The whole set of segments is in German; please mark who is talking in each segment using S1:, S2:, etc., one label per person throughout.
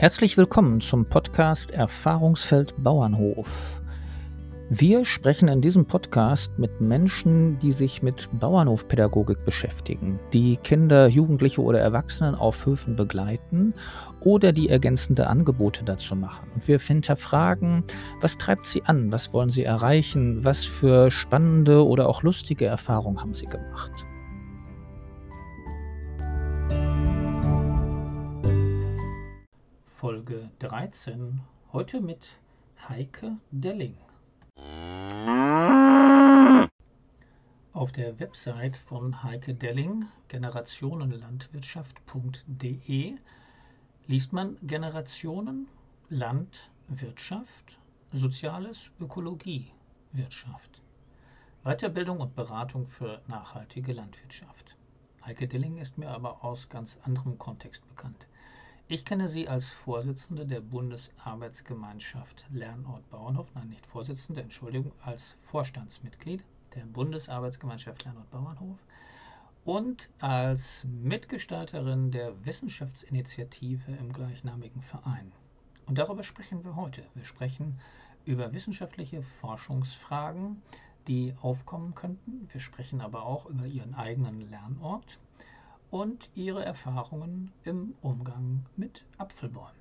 S1: Herzlich willkommen zum Podcast Erfahrungsfeld Bauernhof. Wir sprechen in diesem Podcast mit Menschen, die sich mit Bauernhofpädagogik beschäftigen, die Kinder, Jugendliche oder Erwachsenen auf Höfen begleiten oder die ergänzende Angebote dazu machen. Und wir hinterfragen, was treibt sie an, was wollen sie erreichen, was für spannende oder auch lustige Erfahrungen haben sie gemacht. Folge 13. Heute mit Heike Delling. Auf der Website von Heike Delling, generationenlandwirtschaft.de, liest man Generationen, Land, Wirtschaft, Soziales, Ökologie, Wirtschaft. Weiterbildung und Beratung für nachhaltige Landwirtschaft. Heike Delling ist mir aber aus ganz anderem Kontext bekannt. Ich kenne sie als Vorsitzende der Bundesarbeitsgemeinschaft Lernort Bauernhof, nein, nicht Vorsitzende, Entschuldigung, als Vorstandsmitglied der Bundesarbeitsgemeinschaft Lernort Bauernhof und als Mitgestalterin der Wissenschaftsinitiative im gleichnamigen Verein. Und darüber sprechen wir heute. Wir sprechen über wissenschaftliche Forschungsfragen, die aufkommen könnten. Wir sprechen aber auch über ihren eigenen Lernort und ihre Erfahrungen im Umgang mit Apfelbäumen.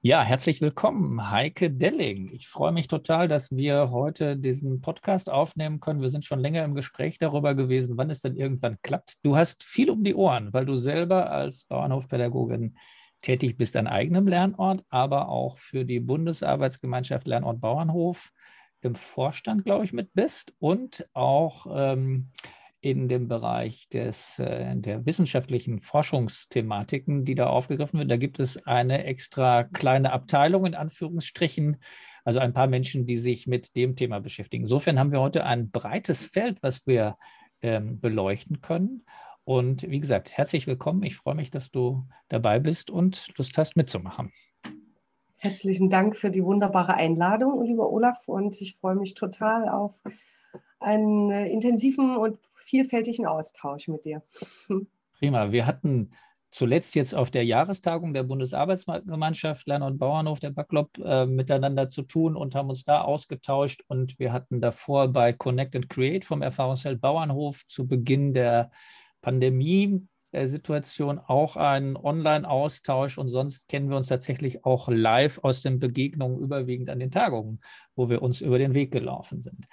S1: Ja, herzlich willkommen, Heike Delling. Ich freue mich total, dass wir heute diesen Podcast aufnehmen können. Wir sind schon länger im Gespräch darüber gewesen, wann es denn irgendwann klappt. Du hast viel um die Ohren, weil du selber als Bauernhofpädagogin tätig bist an eigenem Lernort, aber auch für die Bundesarbeitsgemeinschaft Lernort Bauernhof im Vorstand, glaube ich, mit bist und auch ähm, in dem Bereich des, äh, der wissenschaftlichen Forschungsthematiken, die da aufgegriffen wird. Da gibt es eine extra kleine Abteilung in Anführungsstrichen, also ein paar Menschen, die sich mit dem Thema beschäftigen. Insofern haben wir heute ein breites Feld, was wir ähm, beleuchten können. Und wie gesagt, herzlich willkommen. Ich freue mich, dass du dabei bist und Lust hast, mitzumachen.
S2: Herzlichen Dank für die wunderbare Einladung, lieber Olaf. Und ich freue mich total auf einen intensiven und vielfältigen Austausch mit dir.
S1: Prima. Wir hatten zuletzt jetzt auf der Jahrestagung der Bundesarbeitsgemeinschaft Lerner und Bauernhof, der Backlop, äh, miteinander zu tun und haben uns da ausgetauscht. Und wir hatten davor bei Connect and Create vom Erfahrungsfeld Bauernhof zu Beginn der Pandemie Situation auch einen Online-Austausch und sonst kennen wir uns tatsächlich auch live aus den Begegnungen überwiegend an den Tagungen, wo wir uns über den Weg gelaufen sind.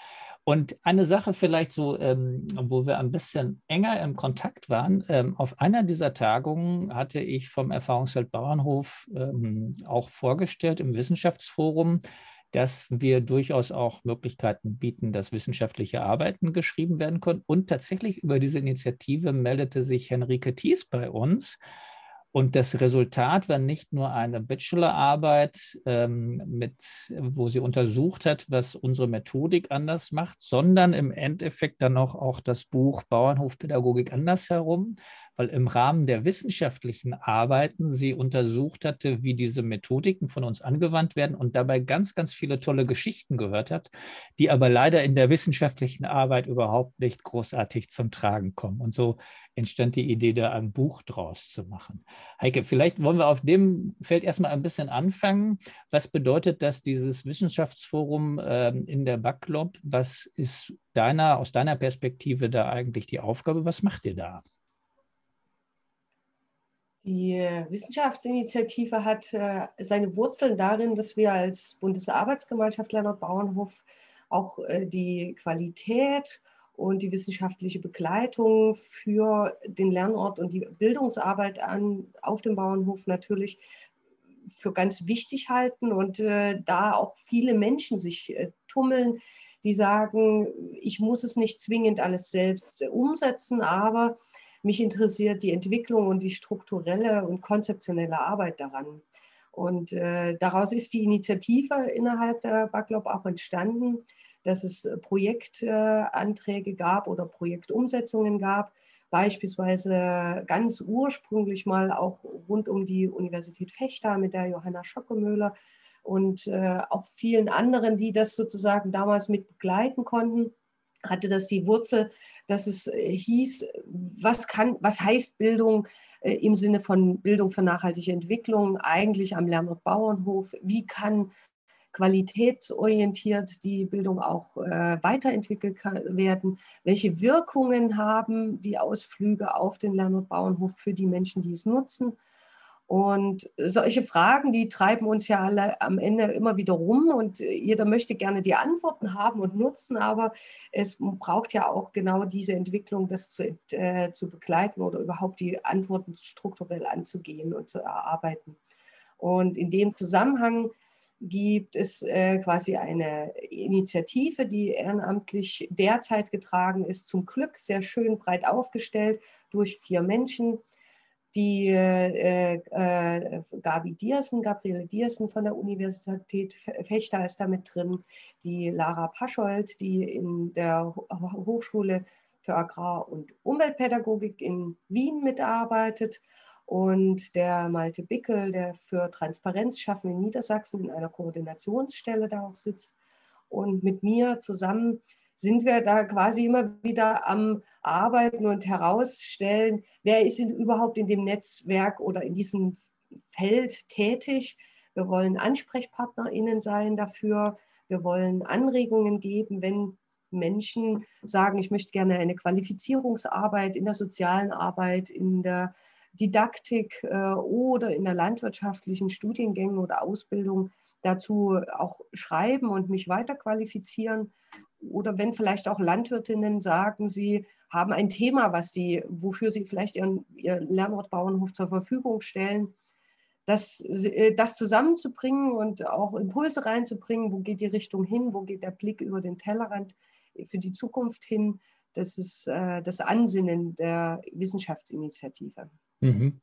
S1: Und eine Sache vielleicht so, ähm, wo wir ein bisschen enger im Kontakt waren, ähm, auf einer dieser Tagungen hatte ich vom Erfahrungsfeld Bauernhof ähm, auch vorgestellt im Wissenschaftsforum, dass wir durchaus auch Möglichkeiten bieten, dass wissenschaftliche Arbeiten geschrieben werden können. Und tatsächlich über diese Initiative meldete sich Henrike Thies bei uns. Und das Resultat war nicht nur eine Bachelorarbeit, ähm, mit, wo sie untersucht hat, was unsere Methodik anders macht, sondern im Endeffekt dann auch, auch das Buch Bauernhofpädagogik andersherum, weil im Rahmen der wissenschaftlichen Arbeiten sie untersucht hatte, wie diese Methodiken von uns angewandt werden und dabei ganz, ganz viele tolle Geschichten gehört hat, die aber leider in der wissenschaftlichen Arbeit überhaupt nicht großartig zum Tragen kommen. Und so entstand die Idee, da ein Buch draus zu machen. Heike, vielleicht wollen wir auf dem Feld erstmal ein bisschen anfangen. Was bedeutet das, dieses Wissenschaftsforum ähm, in der Backlop? Was ist deiner, aus deiner Perspektive da eigentlich die Aufgabe? Was macht ihr da?
S2: Die Wissenschaftsinitiative hat äh, seine Wurzeln darin, dass wir als Bundesarbeitsgemeinschaft Lernort Bauernhof auch äh, die Qualität und die wissenschaftliche Begleitung für den Lernort und die Bildungsarbeit an, auf dem Bauernhof natürlich für ganz wichtig halten und äh, da auch viele Menschen sich äh, tummeln, die sagen, ich muss es nicht zwingend alles selbst äh, umsetzen, aber mich interessiert die Entwicklung und die strukturelle und konzeptionelle Arbeit daran. Und äh, daraus ist die Initiative innerhalb der Backlop auch entstanden, dass es Projektanträge gab oder Projektumsetzungen gab, beispielsweise ganz ursprünglich mal auch rund um die Universität Fechter mit der Johanna Schockemöhler und äh, auch vielen anderen, die das sozusagen damals mit begleiten konnten hatte das die Wurzel, dass es äh, hieß, was kann, was heißt Bildung? äh, im Sinne von Bildung für nachhaltige Entwicklung eigentlich am Lernort Bauernhof? Wie kann qualitätsorientiert die Bildung auch äh, weiterentwickelt werden? Welche Wirkungen haben die Ausflüge auf den Lernort Bauernhof für die Menschen, die es nutzen? Und solche Fragen, die treiben uns ja alle am Ende immer wieder rum und jeder möchte gerne die Antworten haben und nutzen, aber es braucht ja auch genau diese Entwicklung, das zu, äh, zu begleiten oder überhaupt die Antworten strukturell anzugehen und zu erarbeiten. Und in dem Zusammenhang gibt es äh, quasi eine Initiative, die ehrenamtlich derzeit getragen ist, zum Glück sehr schön breit aufgestellt durch vier Menschen. Die äh, äh, Gabi Diersen, Gabriele Diersen von der Universität Fechter ist da mit drin, die Lara Paschold, die in der Hochschule für Agrar- und Umweltpädagogik in Wien mitarbeitet und der Malte Bickel, der für Transparenz schaffen in Niedersachsen in einer Koordinationsstelle da auch sitzt und mit mir zusammen sind wir da quasi immer wieder am Arbeiten und herausstellen, wer ist überhaupt in dem Netzwerk oder in diesem Feld tätig. Wir wollen AnsprechpartnerInnen sein dafür. Wir wollen Anregungen geben, wenn Menschen sagen, ich möchte gerne eine Qualifizierungsarbeit in der sozialen Arbeit, in der Didaktik äh, oder in der landwirtschaftlichen Studiengängen oder Ausbildung dazu auch schreiben und mich weiterqualifizieren oder wenn vielleicht auch Landwirtinnen sagen, sie haben ein Thema, was sie, wofür sie vielleicht ihren, ihr Lernort zur Verfügung stellen, das, äh, das zusammenzubringen und auch Impulse reinzubringen, wo geht die Richtung hin, wo geht der Blick über den Tellerrand für die Zukunft hin, das ist äh, das Ansinnen der Wissenschaftsinitiative. Mhm.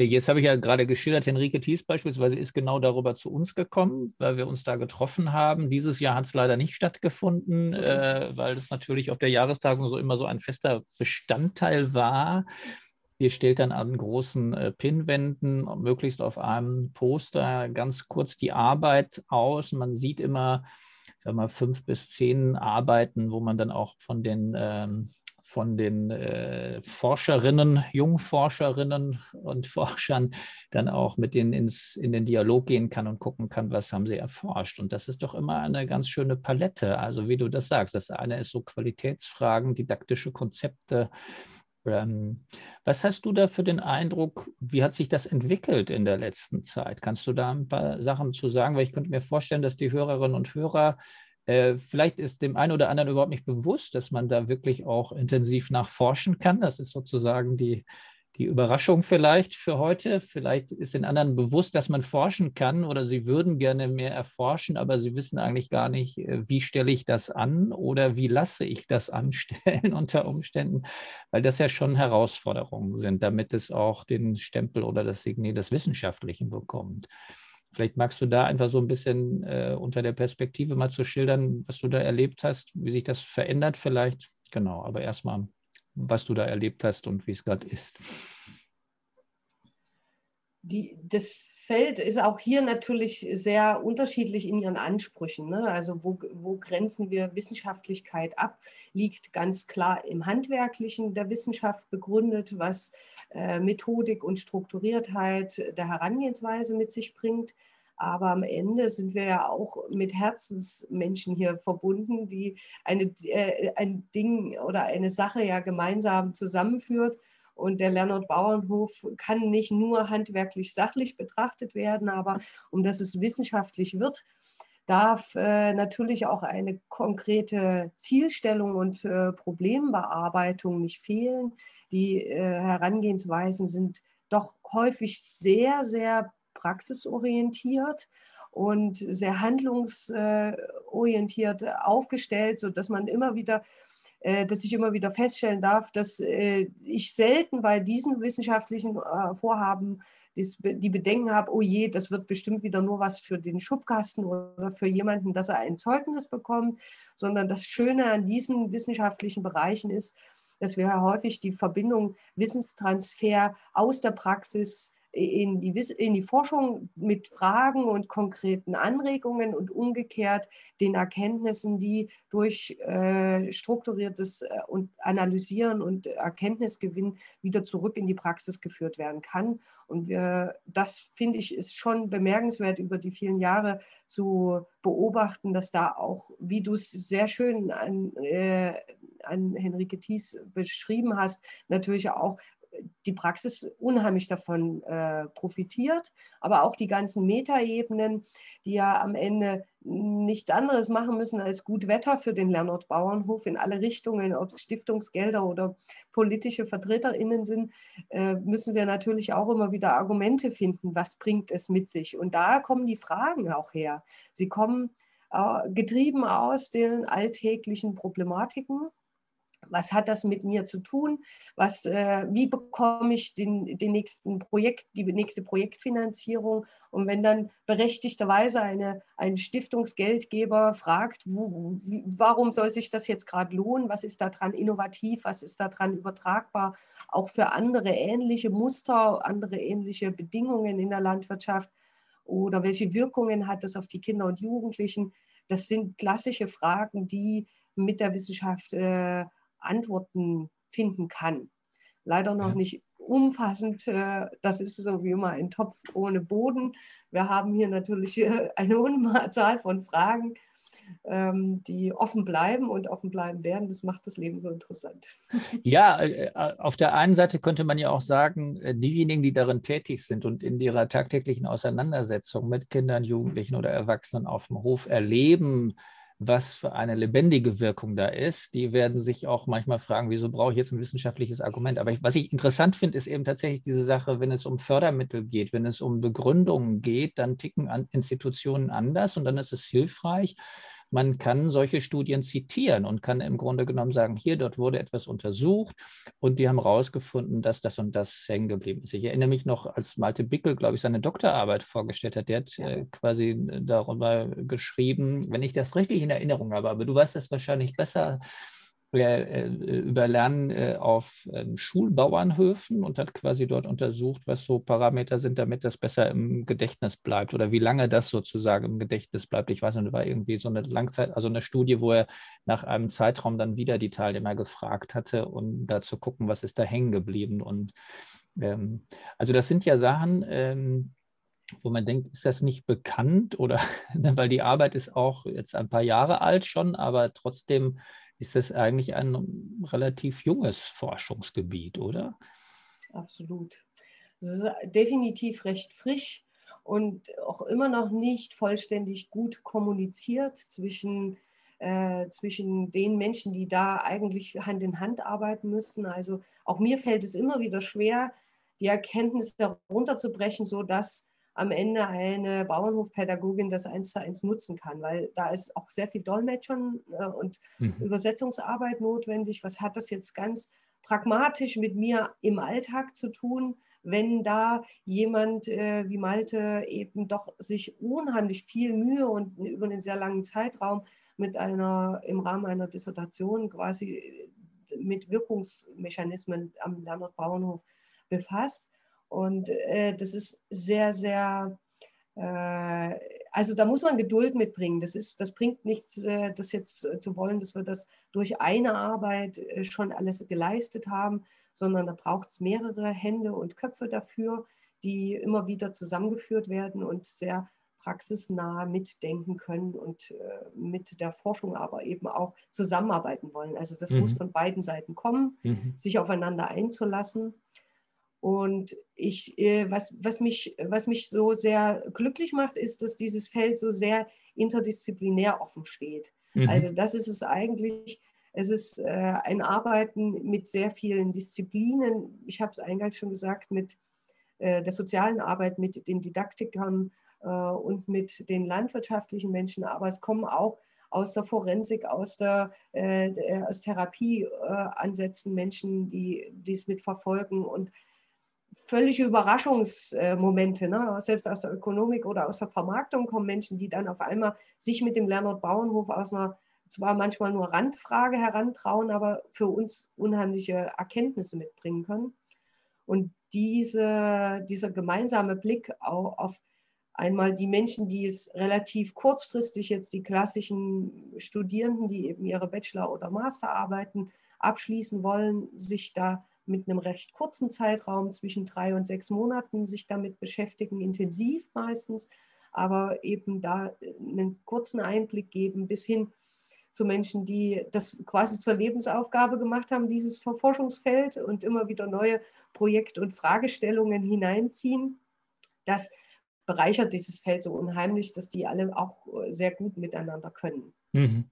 S1: Jetzt habe ich ja gerade geschildert, Henrike Thies beispielsweise ist genau darüber zu uns gekommen, weil wir uns da getroffen haben. Dieses Jahr hat es leider nicht stattgefunden, äh, weil es natürlich auf der Jahrestagung so immer so ein fester Bestandteil war. Ihr stellt dann an großen äh, Pinwänden, möglichst auf einem Poster, ganz kurz die Arbeit aus. Man sieht immer, ich sag mal, fünf bis zehn Arbeiten, wo man dann auch von den ähm, von den äh, Forscherinnen, Jungforscherinnen und Forschern dann auch mit denen ins, in den Dialog gehen kann und gucken kann, was haben sie erforscht. Und das ist doch immer eine ganz schöne Palette. Also wie du das sagst, das eine ist so Qualitätsfragen, didaktische Konzepte. Ähm, was hast du da für den Eindruck, wie hat sich das entwickelt in der letzten Zeit? Kannst du da ein paar Sachen zu sagen? Weil ich könnte mir vorstellen, dass die Hörerinnen und Hörer vielleicht ist dem einen oder anderen überhaupt nicht bewusst, dass man da wirklich auch intensiv nachforschen kann. Das ist sozusagen die, die Überraschung vielleicht für heute. Vielleicht ist den anderen bewusst, dass man forschen kann oder sie würden gerne mehr erforschen, aber sie wissen eigentlich gar nicht, äh, wie stelle ich das an oder wie lasse ich das anstellen unter Umständen, weil das ja schon Herausforderungen sind, damit es auch den Stempel oder das Signet des Wissenschaftlichen bekommt. Vielleicht magst du da einfach so ein bisschen äh, unter der Perspektive mal zu schildern, was du da erlebt hast, wie sich das verändert vielleicht. Genau, aber erstmal, was du da erlebt hast und wie es gerade ist.
S2: Die, das Feld ist auch hier natürlich sehr unterschiedlich in ihren Ansprüchen. Ne? Also wo, wo grenzen wir Wissenschaftlichkeit ab, liegt ganz klar im Handwerklichen der Wissenschaft begründet, was äh, Methodik und Strukturiertheit der Herangehensweise mit sich bringt. Aber am Ende sind wir ja auch mit Herzensmenschen hier verbunden, die eine, äh, ein Ding oder eine Sache ja gemeinsam zusammenführt und der Lernort Bauernhof kann nicht nur handwerklich sachlich betrachtet werden, aber um dass es wissenschaftlich wird, darf äh, natürlich auch eine konkrete Zielstellung und äh, Problembearbeitung nicht fehlen. Die äh, Herangehensweisen sind doch häufig sehr, sehr praxisorientiert und sehr handlungsorientiert aufgestellt, sodass man immer wieder dass ich immer wieder feststellen darf, dass äh, ich selten bei diesen wissenschaftlichen äh, Vorhaben die Bedenken habe, oh je, das wird bestimmt wieder nur was für den Schubkasten oder für jemanden, dass er ein Zeugnis bekommt, sondern das Schöne an diesen wissenschaftlichen Bereichen ist, dass wir häufig die Verbindung Wissenstransfer aus der Praxis in die, in die Forschung mit Fragen und konkreten Anregungen und umgekehrt den Erkenntnissen, die durch äh, strukturiertes äh, und Analysieren und Erkenntnisgewinn wieder zurück in die Praxis geführt werden kann. Und wir, das finde ich ist schon bemerkenswert über die vielen Jahre zu beobachten, dass da auch, wie du es sehr schön an, äh, an Henrike Thies beschrieben hast, natürlich auch die Praxis unheimlich davon äh, profitiert, aber auch die ganzen Metaebenen, die ja am Ende nichts anderes machen müssen als gut Wetter für den Lernort Bauernhof in alle Richtungen, ob es Stiftungsgelder oder politische VertreterInnen sind, äh, müssen wir natürlich auch immer wieder Argumente finden, was bringt es mit sich. Und da kommen die Fragen auch her. Sie kommen äh, getrieben aus den alltäglichen Problematiken was hat das mit mir zu tun? Was, äh, wie bekomme ich den, den nächsten Projekt, die nächste Projektfinanzierung? Und wenn dann berechtigterweise eine, ein Stiftungsgeldgeber fragt, wo, wie, warum soll sich das jetzt gerade lohnen? Was ist daran innovativ? Was ist daran übertragbar? Auch für andere ähnliche Muster, andere ähnliche Bedingungen in der Landwirtschaft? Oder welche Wirkungen hat das auf die Kinder und Jugendlichen? Das sind klassische Fragen, die mit der Wissenschaft äh, Antworten finden kann. Leider noch ja. nicht umfassend. Äh, das ist so wie immer ein Topf ohne Boden. Wir haben hier natürlich äh, eine Unzahl von Fragen, ähm, die offen bleiben und offen bleiben werden. Das macht das Leben so interessant.
S1: Ja, äh, auf der einen Seite könnte man ja auch sagen, diejenigen, die darin tätig sind und in ihrer tagtäglichen Auseinandersetzung mit Kindern, Jugendlichen oder Erwachsenen auf dem Hof erleben, was für eine lebendige Wirkung da ist. Die werden sich auch manchmal fragen, wieso brauche ich jetzt ein wissenschaftliches Argument? Aber ich, was ich interessant finde, ist eben tatsächlich diese Sache, wenn es um Fördermittel geht, wenn es um Begründungen geht, dann ticken Institutionen anders und dann ist es hilfreich, man kann solche Studien zitieren und kann im Grunde genommen sagen, hier, dort wurde etwas untersucht und die haben herausgefunden, dass das und das hängen geblieben ist. Ich erinnere mich noch, als Malte Bickel, glaube ich, seine Doktorarbeit vorgestellt hat, der hat äh, quasi darüber geschrieben, wenn ich das richtig in Erinnerung habe, aber du weißt das wahrscheinlich besser, äh, über Lernen äh, auf ähm, Schulbauernhöfen und hat quasi dort untersucht, was so Parameter sind, damit das besser im Gedächtnis bleibt oder wie lange das sozusagen im Gedächtnis bleibt. Ich weiß nicht, war irgendwie so eine Langzeit, also eine Studie, wo er nach einem Zeitraum dann wieder die Teilnehmer gefragt hatte, um da zu gucken, was ist da hängen geblieben. Und ähm, also das sind ja Sachen, ähm, wo man denkt, ist das nicht bekannt oder weil die Arbeit ist auch jetzt ein paar Jahre alt schon, aber trotzdem ist das eigentlich ein relativ junges Forschungsgebiet, oder?
S2: Absolut. definitiv recht frisch und auch immer noch nicht vollständig gut kommuniziert zwischen, äh, zwischen den Menschen, die da eigentlich Hand in Hand arbeiten müssen. Also auch mir fällt es immer wieder schwer, die Erkenntnisse herunterzubrechen, sodass am Ende eine Bauernhofpädagogin das eins zu eins nutzen kann, weil da ist auch sehr viel Dolmetschern äh, und mhm. Übersetzungsarbeit notwendig. Was hat das jetzt ganz pragmatisch mit mir im Alltag zu tun, wenn da jemand äh, wie Malte eben doch sich unheimlich viel Mühe und über einen sehr langen Zeitraum mit einer im Rahmen einer Dissertation quasi mit Wirkungsmechanismen am Lernort Bauernhof befasst und äh, das ist sehr, sehr, äh, also da muss man Geduld mitbringen. Das, ist, das bringt nichts, äh, das jetzt zu wollen, dass wir das durch eine Arbeit äh, schon alles geleistet haben, sondern da braucht es mehrere Hände und Köpfe dafür, die immer wieder zusammengeführt werden und sehr praxisnah mitdenken können und äh, mit der Forschung aber eben auch zusammenarbeiten wollen. Also das mhm. muss von beiden Seiten kommen, mhm. sich aufeinander einzulassen. Und ich, äh, was, was, mich, was mich so sehr glücklich macht, ist, dass dieses Feld so sehr interdisziplinär offen steht. Mhm. Also das ist es eigentlich. Es ist äh, ein Arbeiten mit sehr vielen Disziplinen. Ich habe es eingangs schon gesagt, mit äh, der sozialen Arbeit, mit den Didaktikern äh, und mit den landwirtschaftlichen Menschen. Aber es kommen auch aus der Forensik, aus der äh, aus Therapieansätzen Menschen, die dies mitverfolgen. Und völlige Überraschungsmomente. Ne? Selbst aus der Ökonomik oder aus der Vermarktung kommen Menschen, die dann auf einmal sich mit dem Lernort Bauernhof aus einer zwar manchmal nur Randfrage herantrauen, aber für uns unheimliche Erkenntnisse mitbringen können. Und diese, dieser gemeinsame Blick auf, auf einmal die Menschen, die es relativ kurzfristig jetzt die klassischen Studierenden, die eben ihre Bachelor- oder Masterarbeiten abschließen wollen, sich da mit einem recht kurzen Zeitraum zwischen drei und sechs Monaten sich damit beschäftigen, intensiv meistens, aber eben da einen kurzen Einblick geben bis hin zu Menschen, die das quasi zur Lebensaufgabe gemacht haben, dieses Forschungsfeld und immer wieder neue Projekt- und Fragestellungen hineinziehen. Das bereichert dieses Feld so unheimlich, dass die alle auch sehr gut miteinander können. Mhm.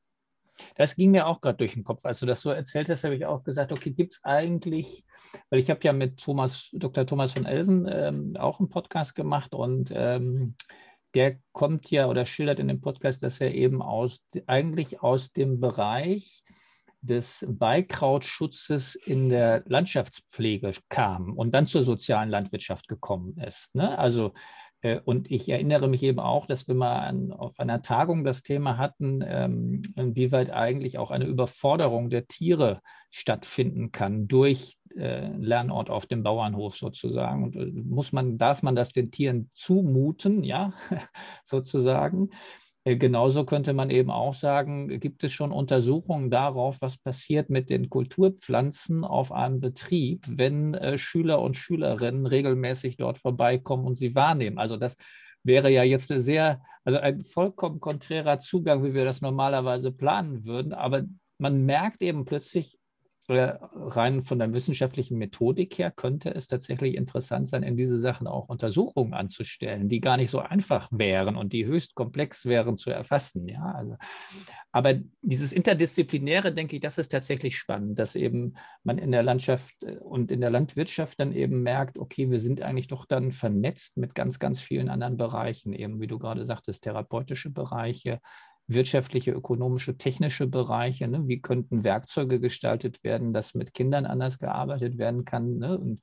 S1: Das ging mir auch gerade durch den Kopf. Als du das so erzählt hast, habe ich auch gesagt, okay, gibt es eigentlich, weil ich habe ja mit Thomas, Dr. Thomas von Elsen ähm, auch einen Podcast gemacht und ähm, der kommt ja oder schildert in dem Podcast, dass er eben aus, eigentlich aus dem Bereich des Beikrautschutzes in der Landschaftspflege kam und dann zur sozialen Landwirtschaft gekommen ist. Ne? Also und ich erinnere mich eben auch, dass wir mal an, auf einer Tagung das Thema hatten, ähm, inwieweit eigentlich auch eine Überforderung der Tiere stattfinden kann durch äh, Lernort auf dem Bauernhof sozusagen. Und äh, muss man, darf man das den Tieren zumuten, ja, sozusagen. Äh, genauso könnte man eben auch sagen, gibt es schon Untersuchungen darauf, was passiert mit den Kulturpflanzen auf einem Betrieb, wenn äh, Schüler und Schülerinnen regelmäßig dort vorbeikommen und sie wahrnehmen. Also das wäre ja jetzt eine sehr, also ein vollkommen konträrer Zugang, wie wir das normalerweise planen würden. Aber man merkt eben plötzlich, rein von der wissenschaftlichen Methodik her könnte es tatsächlich interessant sein, in diese Sachen auch Untersuchungen anzustellen, die gar nicht so einfach wären und die höchst komplex wären zu erfassen. Ja, also, aber dieses Interdisziplinäre, denke ich, das ist tatsächlich spannend, dass eben man in der Landschaft äh, und in der Landwirtschaft dann eben merkt, okay, wir sind eigentlich doch dann vernetzt mit ganz, ganz vielen anderen Bereichen, eben wie du gerade sagtest, therapeutische Bereiche, wirtschaftliche, ökonomische, technische Bereiche. Ne? Wie könnten Werkzeuge gestaltet werden, dass mit Kindern anders gearbeitet werden kann? Ne? Und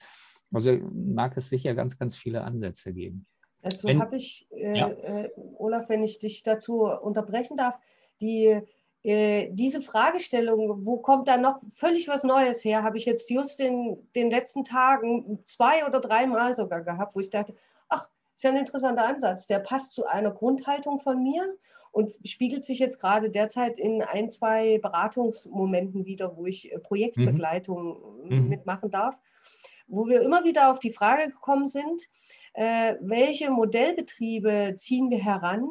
S1: also mag es sicher ganz, ganz viele Ansätze geben.
S2: Dazu habe ich, äh, ja. äh, Olaf, wenn ich dich dazu unterbrechen darf, die, äh, diese Fragestellung, wo kommt da noch völlig was Neues her, habe ich jetzt just in den letzten Tagen zwei oder dreimal sogar gehabt, wo ich dachte, ach, ist ja ein interessanter Ansatz, der passt zu einer Grundhaltung von mir und spiegelt sich jetzt gerade derzeit in ein, zwei Beratungsmomenten wieder, wo ich äh, Projektbegleitung mhm. mhm. mitmachen darf, wo wir immer wieder auf die Frage gekommen sind, äh, welche Modellbetriebe ziehen wir heran,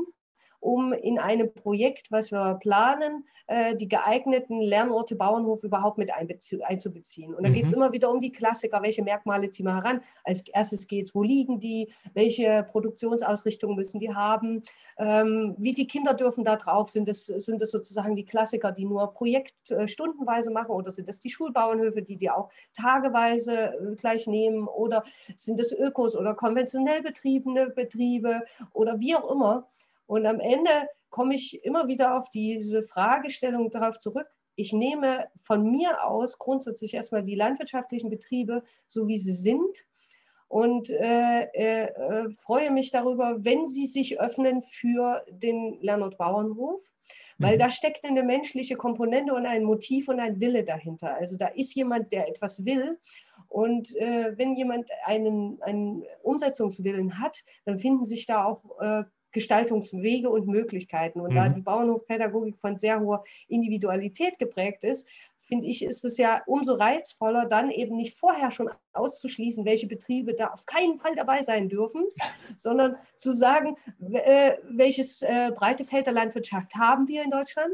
S2: um in einem Projekt, was wir planen, äh, die geeigneten Lernorte Bauernhof überhaupt mit einzubeziehen. Und da mhm. geht es immer wieder um die Klassiker, welche Merkmale ziehen wir heran. Als erstes geht es, wo liegen die, welche Produktionsausrichtung müssen die haben, ähm, wie viele Kinder dürfen da drauf, sind das, sind das sozusagen die Klassiker, die nur Projekt äh, stundenweise machen oder sind das die Schulbauernhöfe, die die auch tageweise äh, gleich nehmen oder sind das Ökos oder konventionell betriebene Betriebe oder wie auch immer. Und am Ende komme ich immer wieder auf diese Fragestellung darauf zurück. Ich nehme von mir aus grundsätzlich erstmal die landwirtschaftlichen Betriebe, so wie sie sind, und äh, äh, äh freue mich darüber, wenn sie sich öffnen für den Lernort Bauernhof, weil mhm. da steckt eine menschliche Komponente und ein Motiv und ein Wille dahinter. Also da ist jemand, der etwas will. Und äh, wenn jemand einen, einen Umsetzungswillen hat, dann finden sich da auch äh, Gestaltungswege und Möglichkeiten. Und mhm. da die Bauernhofpädagogik von sehr hoher Individualität geprägt ist, finde ich, ist es ja umso reizvoller, dann eben nicht vorher schon auszuschließen, welche Betriebe da auf keinen Fall dabei sein dürfen, sondern zu sagen, äh, welches äh, breite Feld der Landwirtschaft haben wir in Deutschland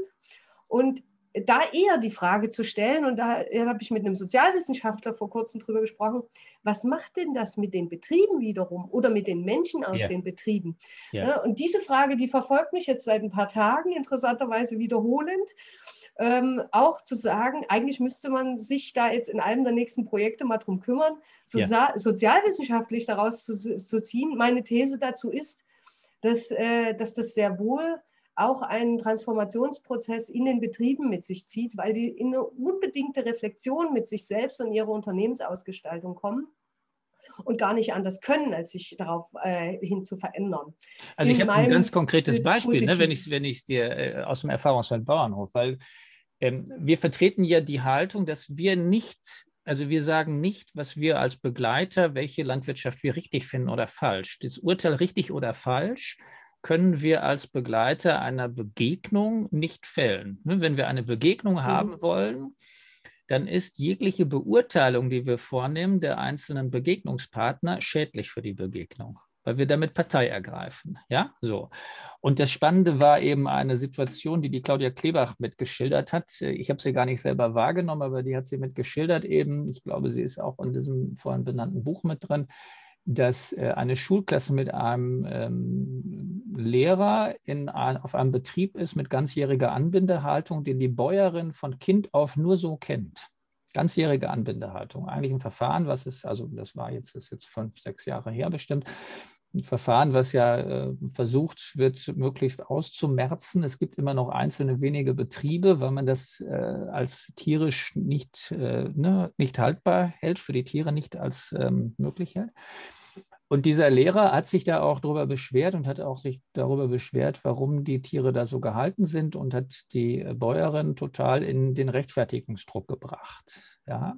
S2: und da eher die Frage zu stellen, und da habe ich mit einem Sozialwissenschaftler vor kurzem drüber gesprochen, was macht denn das mit den Betrieben wiederum oder mit den Menschen aus ja. den Betrieben? Ja. Ja, und diese Frage, die verfolgt mich jetzt seit ein paar Tagen, interessanterweise wiederholend, ähm, auch zu sagen, eigentlich müsste man sich da jetzt in einem der nächsten Projekte mal drum kümmern, so sozialwissenschaftlich daraus zu, zu, ziehen. Meine These dazu ist, dass, äh, dass das sehr wohl auch einen Transformationsprozess in den Betrieben mit sich zieht, weil sie in eine unbedingte Reflexion mit sich selbst und ihrer Unternehmensausgestaltung kommen und gar nicht anders können, als sich darauf äh, hin zu verändern.
S1: Also in ich habe ein ganz konkretes Beispiel, ne, wenn ich es wenn dir äh, aus dem Erfahrungsfeld Bauernhof, weil ähm, wir vertreten ja die Haltung, dass wir nicht also wir sagen nicht, was wir als Begleiter, welche Landwirtschaft wir richtig finden oder falsch. Das Urteil richtig oder falsch können wir als Begleiter einer Begegnung nicht fällen. Ne, wenn wir eine Begegnung mhm. haben wollen, dann ist jegliche Beurteilung, die wir vornehmen, der einzelnen Begegnungspartner schädlich für die Begegnung weil wir damit Partei ergreifen. Ja, so. Und das Spannende war eben eine Situation, die die Claudia Klebach mitgeschildert hat. Ich habe sie gar nicht selber wahrgenommen, aber die hat sie mitgeschildert eben. Ich glaube, sie ist auch in diesem vorhin benannten Buch mit drin dass äh, eine Schulklasse mit einem ähm, Lehrer in ein, auf einem Betrieb ist mit ganzjähriger Anbindehaltung, den die Bäuerin von Kind auf nur so kennt. Ganzjährige Anbindehaltung. Eigentlich ein Verfahren, was ist, also das war jetzt, ist jetzt fünf, sechs Jahre her bestimmt, ein Verfahren, was ja äh, versucht wird, möglichst auszumerzen. Es gibt immer noch einzelne wenige Betriebe, weil man das äh, als tierisch nicht, äh, ne, nicht haltbar hält, für die Tiere nicht als ähm, möglich hält. Und dieser Lehrer hat sich da auch darüber beschwert und hat auch sich darüber beschwert, warum die Tiere da so gehalten sind und hat die Bäuerin total in den Rechtfertigungsdruck gebracht. Ja.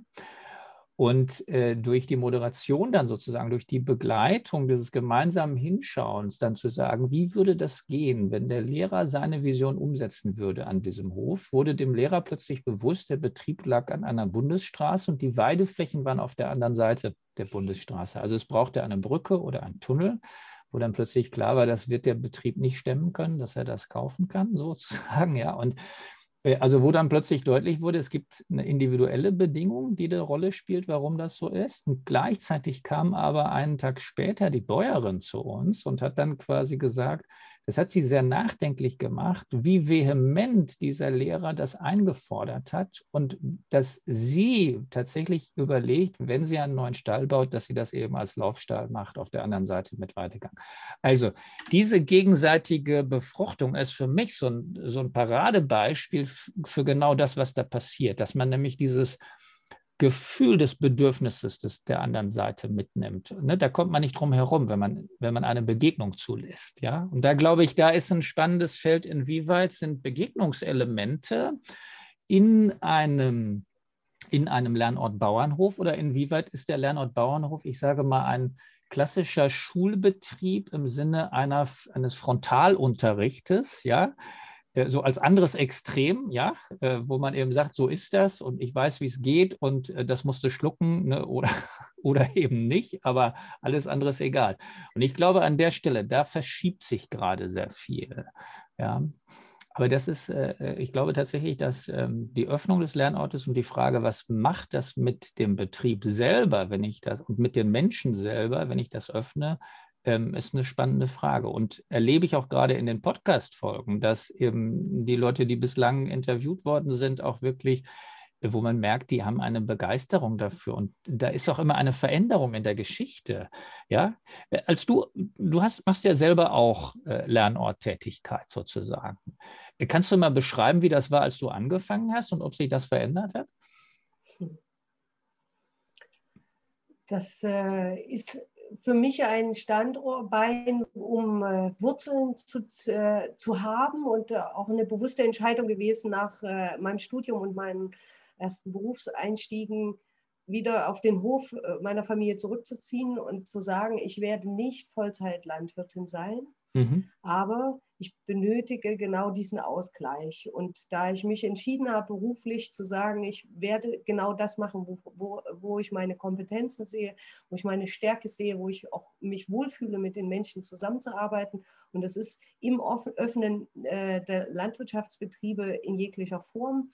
S1: Und äh, durch die Moderation dann sozusagen, durch die Begleitung dieses gemeinsamen Hinschauens dann zu sagen, wie würde das gehen, wenn der Lehrer seine Vision umsetzen würde an diesem Hof, wurde dem Lehrer plötzlich bewusst, der Betrieb lag an einer Bundesstraße und die Weideflächen waren auf der anderen Seite der Bundesstraße. Also es brauchte eine Brücke oder einen Tunnel wo dann plötzlich klar war, das wird der Betrieb nicht stemmen können, dass er das kaufen kann, sozusagen. Ja, und also wo dann plötzlich deutlich wurde, es gibt eine individuelle Bedingung, die eine Rolle spielt, warum das so ist. Und gleichzeitig kam aber einen Tag später die Bäuerin zu uns und hat dann quasi gesagt, das hat sie sehr nachdenklich gemacht, wie vehement dieser Lehrer das eingefordert hat und dass sie tatsächlich überlegt, wenn sie einen neuen Stall baut, dass sie das eben als Laufstall macht, auf der anderen Seite mit Weidegang. Also diese gegenseitige Befruchtung ist für mich so ein, so ein Paradebeispiel für genau das, was da passiert, dass man nämlich dieses Gefühl des Bedürfnisses des, der anderen Seite mitnimmt. Ne, da kommt man nicht drum herum, wenn man, wenn man eine Begegnung zulässt. Ja? Und da glaube ich, da ist ein spannendes Feld, inwieweit sind Begegnungselemente in einem, in einem Lernort Bauernhof oder inwieweit ist der Lernort Bauernhof, ich sage mal, ein klassischer Schulbetrieb im Sinne einer, eines Frontalunterrichtes, ja, so als anderes Extrem, ja, äh, wo man eben sagt, so ist das und ich weiß, wie es geht und äh, das musst du schlucken ne, oder, oder eben nicht, aber alles andere ist egal. Und ich glaube, an der Stelle, da verschiebt sich gerade sehr viel. Ja. Aber das ist, ich glaube tatsächlich, dass ähm, die Öffnung des Lernortes und die Frage, was macht das mit dem Betrieb selber, wenn ich das und mit den Menschen selber, wenn ich das öffne, ähm, ist eine spannende Frage. Und erlebe ich auch gerade in den Podcast-Folgen, dass eben die Leute, die bislang interviewt worden sind, auch wirklich wo man merkt, die haben eine Begeisterung dafür. Und da ist auch immer eine Veränderung in der Geschichte. Ja, als du, du hast, machst ja selber auch äh, Lernorttätigkeit sozusagen. Kannst du mal beschreiben, wie das war, als du angefangen hast und ob sich das verändert hat?
S2: Das äh, ist für mich ein Standbein, um äh, Wurzeln zu, äh, zu haben und äh, auch eine bewusste Entscheidung gewesen nach äh, meinem Studium und meinen ersten Berufseinstiegen wieder auf den Hof äh, meiner Familie zurückzuziehen und zu sagen, ich werde nicht Vollzeitlandwirtin sein, mhm. aber ich benötige genau diesen Ausgleich. Und da ich mich entschieden habe, beruflich zu sagen, ich werde genau das machen, wo, wo, wo ich meine Kompetenzen sehe, wo ich meine Stärke sehe, wo ich auch mich wohlfühle, mit den Menschen zusammenzuarbeiten. Und das ist im Öffnen äh, der Landwirtschaftsbetriebe in jeglicher Form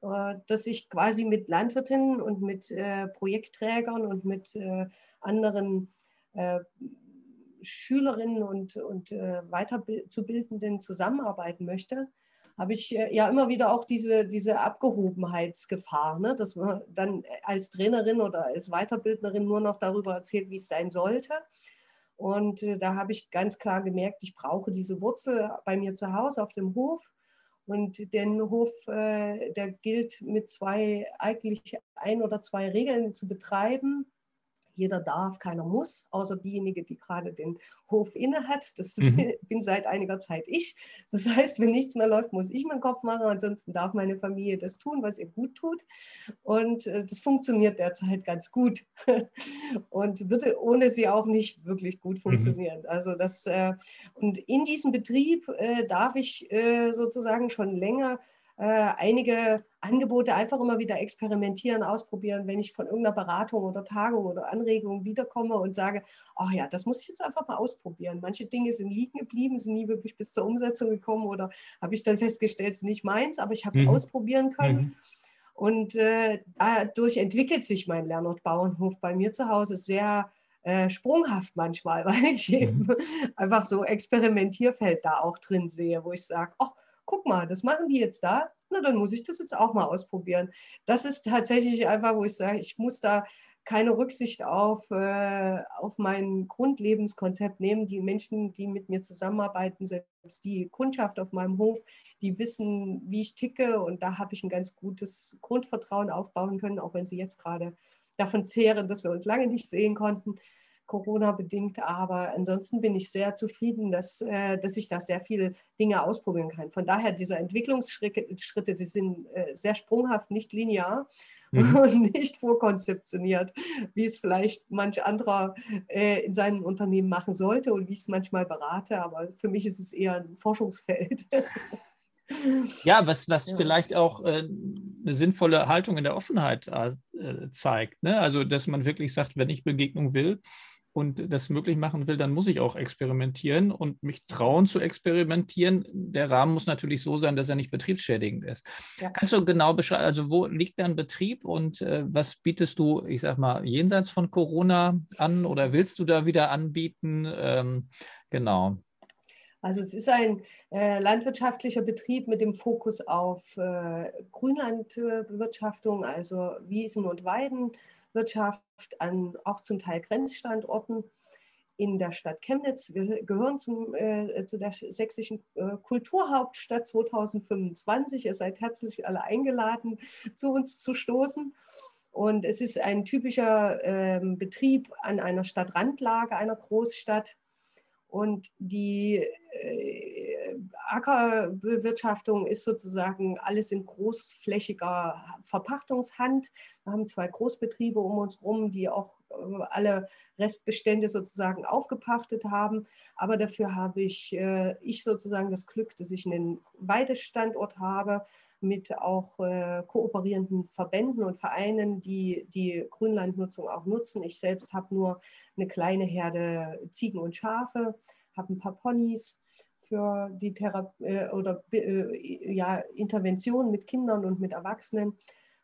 S2: äh, dass ich quasi mit Landwirtinnen und mit äh, Projektträgern und mit äh, anderen äh, Schülerinnen und, und äh, Weiterzubildenden zusammenarbeiten möchte, habe ich äh, ja immer wieder auch diese, diese Abgehobenheitsgefahr, ne? dass man dann als Trainerin oder als Weiterbildnerin nur noch darüber erzählt, wie es sein sollte. Und äh, da habe ich ganz klar gemerkt, ich brauche diese Wurzel bei mir zu Hause auf dem Hof. Und den Hof, äh, der gilt mit zwei, eigentlich ein oder zwei Regeln zu betreiben jeder darf, keiner muss, außer diejenige, die gerade den Hof inne hat. Das mhm. bin seit einiger Zeit ich. Das heißt, wenn nichts mehr läuft, muss ich meinen Kopf machen. Ansonsten darf meine Familie das tun, was ihr gut tut. Und äh, das funktioniert derzeit ganz gut und würde ohne sie auch nicht wirklich gut mhm. funktionieren. Mhm. Also das äh, und in diesem Betrieb äh, darf ich sozusagen schon länger äh, einige Angebote einfach immer wieder experimentieren, ausprobieren, wenn ich von irgendeiner Beratung oder Tagung oder Anregung wiederkomme und sage, oh ja, das muss ich jetzt einfach mal ausprobieren. Manche Dinge sind liegen geblieben, sind nie wirklich bis zur Umsetzung gekommen oder habe ich dann festgestellt, es ist nicht meins, aber ich habe es mhm. ausprobieren können. Mhm. Und äh, dadurch entwickelt sich mein Lernort Bauernhof bei mir zu Hause sehr äh, sprunghaft manchmal, weil ich mhm. eben einfach so Experimentierfeld da auch drin sehe, wo ich sage, ach, guck mal, das machen die jetzt da, na dann muss ich das jetzt auch mal ausprobieren. Das ist tatsächlich einfach, wo ich sage, ich muss da keine Rücksicht auf, äh, auf mein Grundlebenskonzept nehmen. Die Menschen, die mit mir zusammenarbeiten, selbst die Kundschaft auf meinem Hof, die wissen, wie ich ticke und da habe ich ein ganz gutes Grundvertrauen aufbauen können, auch wenn sie jetzt gerade davon zehren, dass wir uns lange nicht sehen konnten. Corona-bedingt, aber ansonsten bin ich sehr zufrieden, dass, äh, dass ich da sehr viele Dinge ausprobieren kann. Von daher, diese Entwicklungsschritte, Schritte, die sind äh, sehr sprunghaft, nicht linear mhm. und nicht vorkonzeptioniert, wie es vielleicht manch anderer äh, in seinem Unternehmen machen sollte und wie ich es manchmal berate, aber für mich ist es eher ein Forschungsfeld.
S1: Ja, was, was ja. vielleicht auch äh, eine sinnvolle Haltung in der Offenheit äh, zeigt. Ne? Also, dass man wirklich sagt, wenn ich Begegnung will, und das möglich machen will, dann muss ich auch experimentieren und mich trauen zu experimentieren. Der Rahmen muss natürlich so sein, dass er nicht betriebsschädigend ist. Ja. Kannst du genau beschreiben, also wo liegt dein Betrieb und äh, was bietest du, ich sag mal, jenseits von Corona an oder willst du da wieder anbieten? Ähm, genau.
S2: Also es ist ein äh, landwirtschaftlicher Betrieb mit dem Fokus auf äh, Grünlandbewirtschaftung, also Wiesen und Weiden Wirtschaft an auch zum Teil Grenzstandorten in der Stadt Chemnitz. Wir gehören zum, äh, zu der sächsischen äh, Kulturhauptstadt 2025. Ihr seid herzlich alle eingeladen, zu uns zu stoßen. Und es ist ein typischer äh, Betrieb an einer Stadtrandlage einer Großstadt. Und die äh, Ackerbewirtschaftung ist sozusagen alles in großflächiger Verpachtungshand. Wir haben zwei Großbetriebe um uns herum, die auch äh, alle Restbestände sozusagen aufgepachtet haben. Aber dafür habe ich, äh, ich sozusagen das Glück, dass ich einen Weidestandort habe mit auch äh, kooperierenden Verbänden und Vereinen, die die Grünlandnutzung auch nutzen. Ich selbst habe nur eine kleine Herde Ziegen und Schafe habe ein paar Ponys für die Thera äh, oder äh, ja, Interventionen mit Kindern und mit Erwachsenen,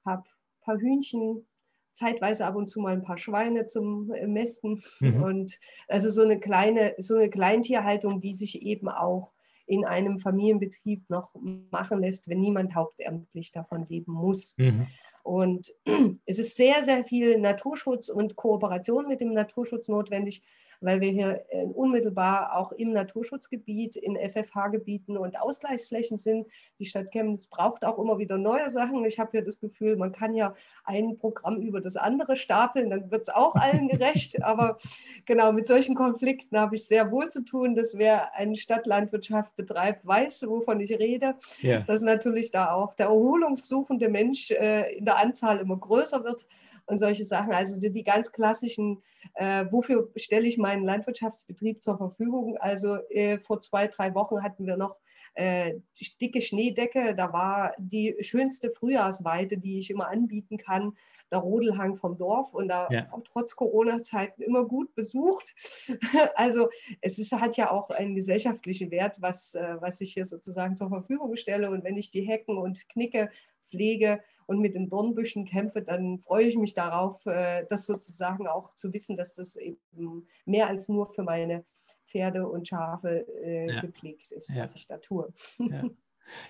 S2: habe ein paar Hühnchen, zeitweise ab und zu mal ein paar Schweine zum äh, Mästen mhm. und also so eine kleine, so eine Kleintierhaltung, die sich eben auch in einem Familienbetrieb noch machen lässt, wenn niemand hauptamtlich davon leben muss. Mhm. Und es ist sehr, sehr viel Naturschutz und Kooperation mit dem Naturschutz notwendig weil wir hier äh, unmittelbar auch im Naturschutzgebiet, in FFH-Gebieten und Ausgleichsflächen sind. Die Stadt Chemnitz braucht auch immer wieder neue Sachen. Ich habe ja das Gefühl, man kann ja ein Programm über das andere stapeln, dann wird es auch allen gerecht. Aber genau mit solchen Konflikten habe ich sehr wohl zu tun, dass wer eine Stadtlandwirtschaft betreibt, weiß, wovon ich rede. Ja. Dass natürlich da auch der erholungssuchende Mensch äh, in der Anzahl immer größer wird und solche Sachen. Also die, die ganz klassischen, äh, wofür stelle ich meinen Landwirtschaftsbetrieb zur Verfügung? Also äh, vor zwei, drei Wochen hatten wir noch äh, dicke Schneedecke. Da war die schönste Frühjahrsweite, die ich immer anbieten kann, der Rodelhang vom Dorf und da ja. auch trotz Corona-Zeiten immer gut besucht. also es ist, hat ja auch einen gesellschaftlichen Wert, was, äh, was ich hier sozusagen zur Verfügung stelle. Und wenn ich die Hecken und Knicke pflege und mit den Dornbüschen kämpfe, dann freue ich mich darauf, äh, das sozusagen auch zu wissen, dass das eben mehr als nur für meine Pferde und Schafe äh, ja. gepflegt ist, ja. was ich da tue.
S1: Ja.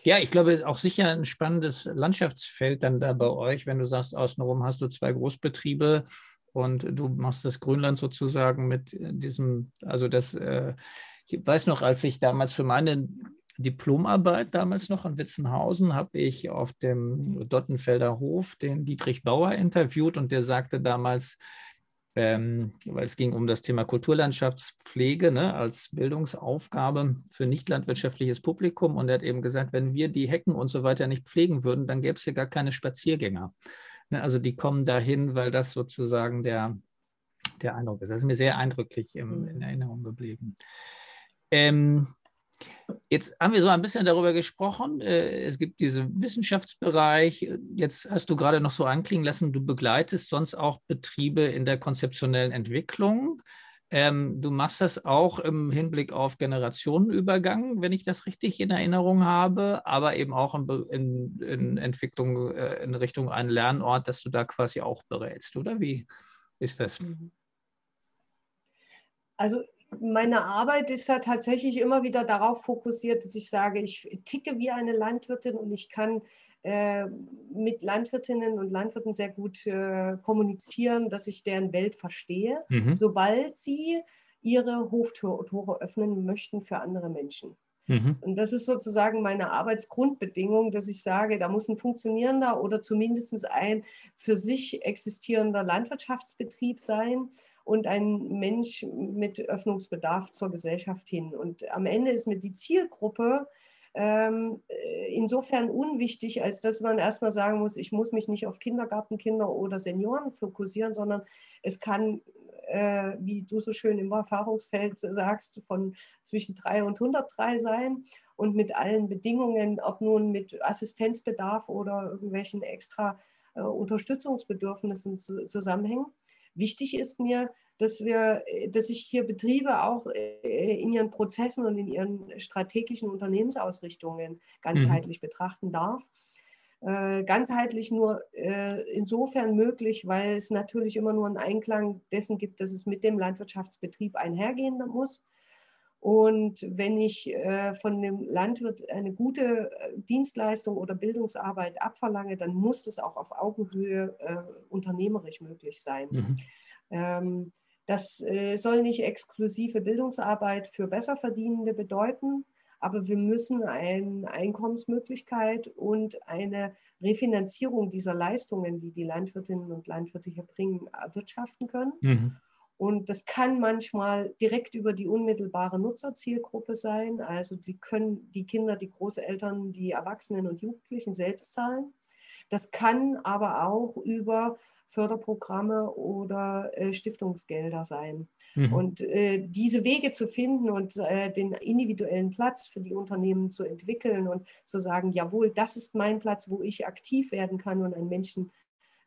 S1: Ja, ich glaube auch sicher ein spannendes Landschaftsfeld dann da bei euch, wenn du sagst, außenrum hast du zwei Großbetriebe und du machst das Grünland sozusagen mit diesem, also das, äh, ich weiß noch, als ich damals für meine Diplomarbeit damals noch in Witzenhausen habe ich auf dem Dottenfelder Hof den Dietrich Bauer interviewt und der sagte damals, ähm, weil es ging um das Thema Kulturlandschaftspflege ne, als Bildungsaufgabe für nicht landwirtschaftliches Publikum. Und er hat eben gesagt, wenn wir die Hecken und so weiter nicht pflegen würden, dann gäbe es hier gar keine Spaziergänger. Ne, also die kommen dahin, weil das sozusagen der, der Eindruck ist. Das ist mir sehr eindrücklich im, in Erinnerung geblieben. Ähm, Jetzt haben wir so ein bisschen darüber gesprochen. Äh, es gibt diesen Wissenschaftsbereich. Jetzt hast du gerade noch so anklingen lassen, du begleitest sonst auch Betriebe in der konzeptionellen Entwicklung. Ähm, du machst das auch im Hinblick auf Generationenübergang, wenn ich das richtig in Erinnerung habe, aber eben auch in, in, in Entwicklung äh, in Richtung einen Lernort, dass du da quasi auch berätst, oder wie ist das? Mhm.
S2: Also meine Arbeit ist ja tatsächlich immer wieder darauf fokussiert, dass ich sage, ich ticke wie eine Landwirtin und ich kann äh, mit Landwirtinnen und Landwirten sehr gut äh, kommunizieren, dass ich deren Welt verstehe, mhm. sobald sie ihre Hoftore öffnen möchten für andere Menschen. Mhm. Und das ist sozusagen meine Arbeitsgrundbedingung, dass ich sage, da muss ein funktionierender oder zumindest ein für sich existierender Landwirtschaftsbetrieb sein und ein Mensch mit Öffnungsbedarf zur Gesellschaft hin. Und am Ende ist mir die Zielgruppe ähm, insofern unwichtig, als dass man erstmal sagen muss, ich muss mich nicht auf Kindergartenkinder oder Senioren fokussieren, sondern es kann äh, wie du so schön im Erfahrungsfeld sagst, von zwischen 3 und 103 sein und mit allen Bedingungen, ob nun mit Assistenzbedarf oder irgendwelchen extra äh, Unterstützungsbedürfnissen zu, zusammenhängen. Wichtig ist mir, dass wir, dass ich hier Betriebe auch äh, in ihren Prozessen und in ihren strategischen Unternehmensausrichtungen ganzheitlich mhm. betrachten darf. Äh, ganzheitlich nur äh, insofern möglich, weil es natürlich immer nur einen Einklang dessen gibt, dass es mit dem Landwirtschaftsbetrieb einhergehen muss. Und wenn ich von dem Landwirt eine gute Dienstleistung oder Bildungsarbeit abverlange, dann muss das auch auf Augenhöhe unternehmerisch möglich sein. Mhm. Ähm, das äh, soll nicht exklusive Bildungsarbeit für Besserverdienende bedeuten, aber wir müssen eine Einkommensmöglichkeit und eine Refinanzierung dieser Leistungen, die die Landwirtinnen und Landwirte hier bringen, erwirtschaften können. Mhm. Und das kann manchmal direkt über die unmittelbare Nutzerzielgruppe sein. Also sie können die Kinder, die Großeltern, die Erwachsenen und Jugendlichen selbst zahlen. Das kann aber auch über Förderprogramme oder äh, Stiftungsgelder sein. Mhm. Und äh, diese Wege zu finden und äh, den individuellen Platz für die Unternehmen zu entwickeln und zu sagen, jawohl, das ist mein Platz, wo ich aktiv werden kann und einen Menschen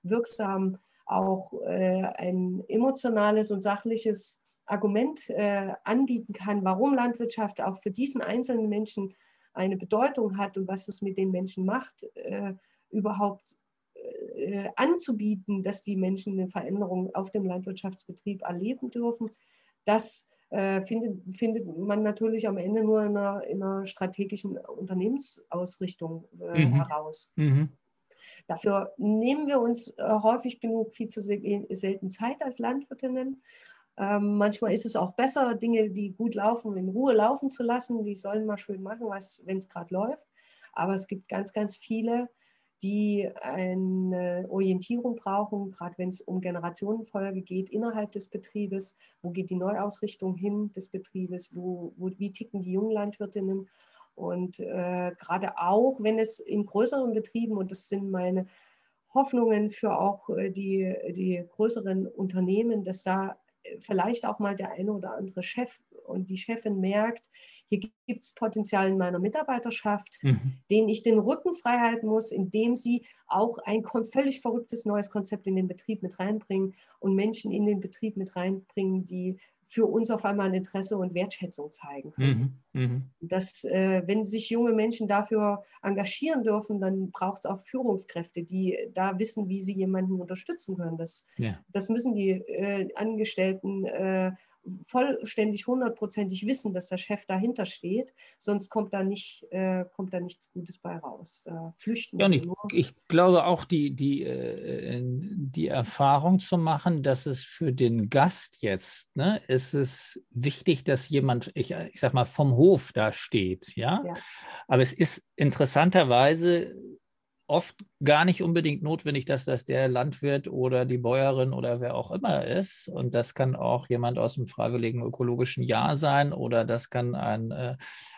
S2: wirksam auch äh, ein emotionales und sachliches Argument äh, anbieten kann, warum Landwirtschaft auch für diesen einzelnen Menschen eine Bedeutung hat und was es mit den Menschen macht, äh, überhaupt äh, anzubieten, dass die Menschen eine Veränderung auf dem Landwirtschaftsbetrieb erleben dürfen. Das äh, findet, findet man natürlich am Ende nur in einer, in einer strategischen Unternehmensausrichtung äh, mhm. heraus. Mhm. Dafür nehmen wir uns äh, häufig genug viel zu selten Zeit als Landwirtinnen. Ähm, manchmal ist es auch besser, Dinge, die gut laufen, in Ruhe laufen zu lassen. Die sollen mal schön machen, wenn es gerade läuft. Aber es gibt ganz, ganz viele, die eine Orientierung brauchen, gerade wenn es um Generationenfolge geht innerhalb des Betriebes. Wo geht die Neuausrichtung hin des Betriebes? Wo, wo wie ticken die jungen Landwirtinnen? Und äh, gerade auch, wenn es in größeren Betrieben, und das sind meine Hoffnungen für auch äh, die, die größeren Unternehmen, dass da vielleicht auch mal der eine oder andere Chef und die Chefin merkt, hier gibt es Potenzial in meiner Mitarbeiterschaft, mhm. denen ich den Rücken frei halten muss, indem sie auch ein völlig verrücktes neues Konzept in den Betrieb mit reinbringen und Menschen in den Betrieb mit reinbringen, die für uns auf einmal ein Interesse und Wertschätzung zeigen können. Mhm, mh. Dass, äh, wenn sich junge Menschen dafür engagieren dürfen, dann braucht es auch Führungskräfte, die da wissen, wie sie jemanden unterstützen können. Das, ja. das müssen die äh, Angestellten äh, vollständig, hundertprozentig wissen, dass der Chef dahinter steht, sonst kommt da nicht, äh, kommt da nichts Gutes bei raus. Äh, flüchten.
S1: Ja, ich, ich, glaube auch die, die, äh, die Erfahrung zu machen, dass es für den Gast jetzt, ne, ist es wichtig, dass jemand, ich, ich sag mal, vom Hof da steht, ja? ja. Aber es ist interessanterweise oft gar nicht unbedingt notwendig, dass das der Landwirt oder die Bäuerin oder wer auch immer ist. Und das kann auch jemand aus dem freiwilligen ökologischen Jahr sein oder das kann ein, äh,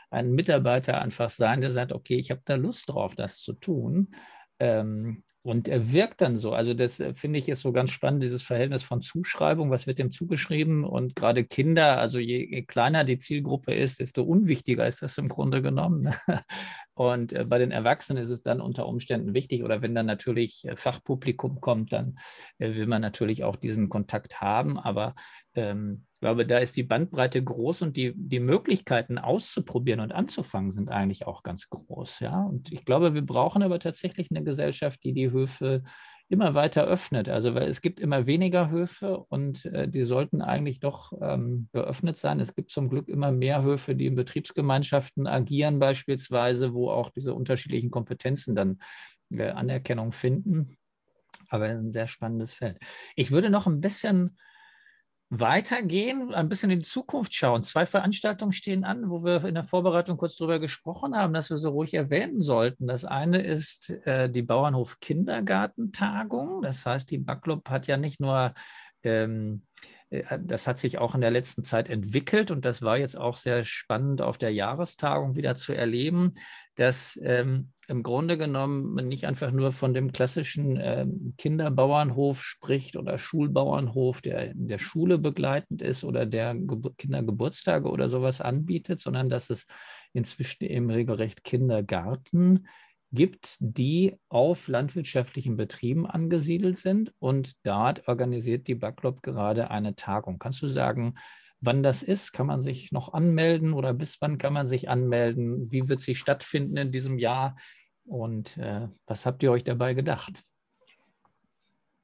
S1: ein Mitarbeiter einfach sein, der sagt, okay, ich habe da Lust drauf, das zu tun. Ähm, und er wirkt dann so. Also das äh, finde ich ist so ganz spannend, dieses Verhältnis von Zuschreibung, was wird dem zugeschrieben und gerade Kinder, also je, je kleiner die Zielgruppe ist, desto unwichtiger ist das im Grunde genommen. Ne? Und äh, bei den Erwachsenen ist es dann unter Umständen wichtig oder wenn dann natürlich äh, Fachpublikum kommt, dann will man natürlich auch diesen Kontakt haben. Aber ähm, ich glaube, da ist die Bandbreite groß und die, die Möglichkeiten auszuprobieren und anzufangen sind eigentlich auch ganz groß. Ja? Und ich glaube, wir brauchen aber tatsächlich eine Gesellschaft, die die Höfe immer weiter öffnet. Also weil es gibt immer weniger Höfe und äh, die sollten eigentlich doch ähm, geöffnet sein. Es gibt zum Glück immer mehr Höfe, die in Betriebsgemeinschaften agieren beispielsweise, wo auch diese unterschiedlichen Kompetenzen dann äh, Anerkennung finden. Aber ein sehr spannendes Feld. Ich würde noch ein bisschen weitergehen, ein bisschen in die Zukunft schauen. Zwei Veranstaltungen stehen an, wo wir in der Vorbereitung kurz darüber gesprochen haben, dass wir so ruhig erwähnen sollten. Das eine ist äh, die Bauernhof Kindergartentagung. Das heißt, die Backlub hat ja nicht nur ähm, äh, das hat sich auch in der letzten Zeit entwickelt und das war jetzt auch sehr spannend auf der Jahrestagung wieder zu erleben, dass ähm, im Grunde genommen man nicht einfach nur von dem klassischen ähm, Kinderbauernhof spricht oder Schulbauernhof, der in der Schule begleitend ist oder der Ge Kindergeburtstage oder sowas anbietet, sondern dass es inzwischen eben regelrecht Kindergarten gibt, die auf landwirtschaftlichen Betrieben angesiedelt sind. Und dort organisiert die Backlop gerade eine Tagung. Kannst du sagen, wann das ist? Kann man sich noch anmelden oder bis wann kann man sich anmelden? Wie wird sie stattfinden in diesem Jahr? Und äh, was habt ihr euch dabei gedacht?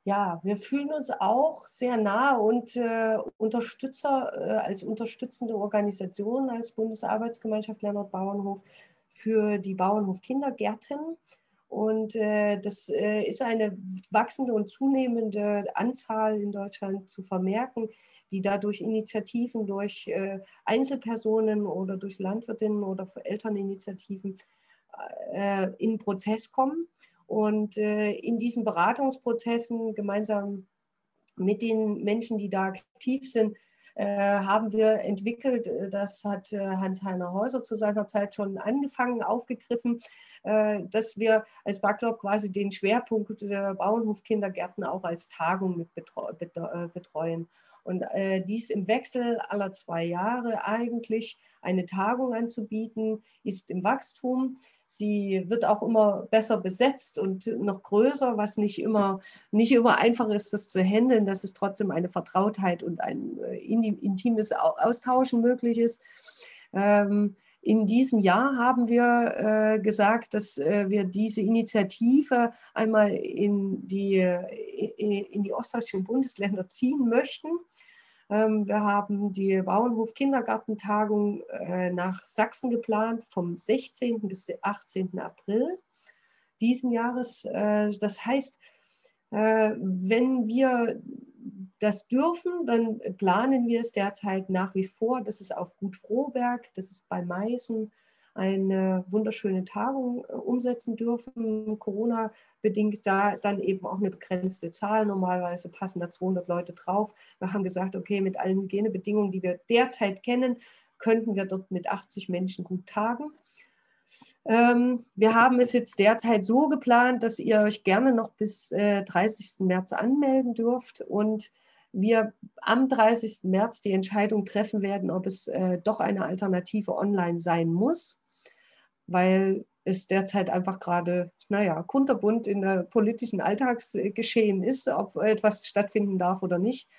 S2: Ja, wir fühlen uns auch sehr nah und äh, Unterstützer äh, als unterstützende Organisation als Bundesarbeitsgemeinschaft Lernort Bauernhof für die Bauernhof Kindergärten. Und äh, das äh, ist eine wachsende und zunehmende Anzahl in Deutschland zu vermerken, die dadurch Initiativen durch äh, Einzelpersonen oder durch Landwirtinnen oder Elterninitiativen äh, in Prozess kommen. Und äh, in diesen Beratungsprozessen gemeinsam mit den Menschen, die da aktiv sind, äh, haben wir entwickelt. Das hat Hans-Heiner Häuser zu seiner Zeit schon angefangen, aufgegriffen, dass wir als Backlog quasi den Schwerpunkt der Bauernhofkindergärten auch als Tagung mit betreuen. Und äh, dies im Wechsel aller zwei Jahre eigentlich eine Tagung anzubieten, ist im Wachstum. Sie wird auch immer besser besetzt und noch größer, was nicht immer, nicht immer einfach ist, das zu handeln, dass es trotzdem eine Vertrautheit und ein äh, intimes Austauschen möglich ist. Ähm, in diesem Jahr haben wir äh, gesagt, dass äh, wir diese Initiative einmal in die, in die ostdeutschen Bundesländer ziehen möchten. Ähm, wir haben die Bauernhof-Kindergartentagung äh, nach Sachsen geplant vom 16. bis 18. April diesen Jahres. Äh, das heißt, äh, wenn wir das dürfen, dann planen wir es derzeit nach wie vor. Das ist auf Gut Frohberg, das ist bei Meißen eine wunderschöne Tagung äh, umsetzen dürfen. Corona bedingt da dann eben auch eine begrenzte Zahl. Normalerweise passen da 200 Leute drauf. Wir haben gesagt, okay, mit allen Hygienebedingungen, die wir derzeit kennen, könnten wir dort mit 80 Menschen gut tagen. Ähm, wir haben es jetzt derzeit so geplant, dass ihr euch gerne noch bis äh, 30. März anmelden dürft und wir am 30. März die Entscheidung treffen werden, ob es äh, doch eine Alternative online sein muss weil es derzeit einfach gerade, naja, kunterbunt in der politischen Alltagsgeschehen ist, ob etwas stattfinden darf oder nicht.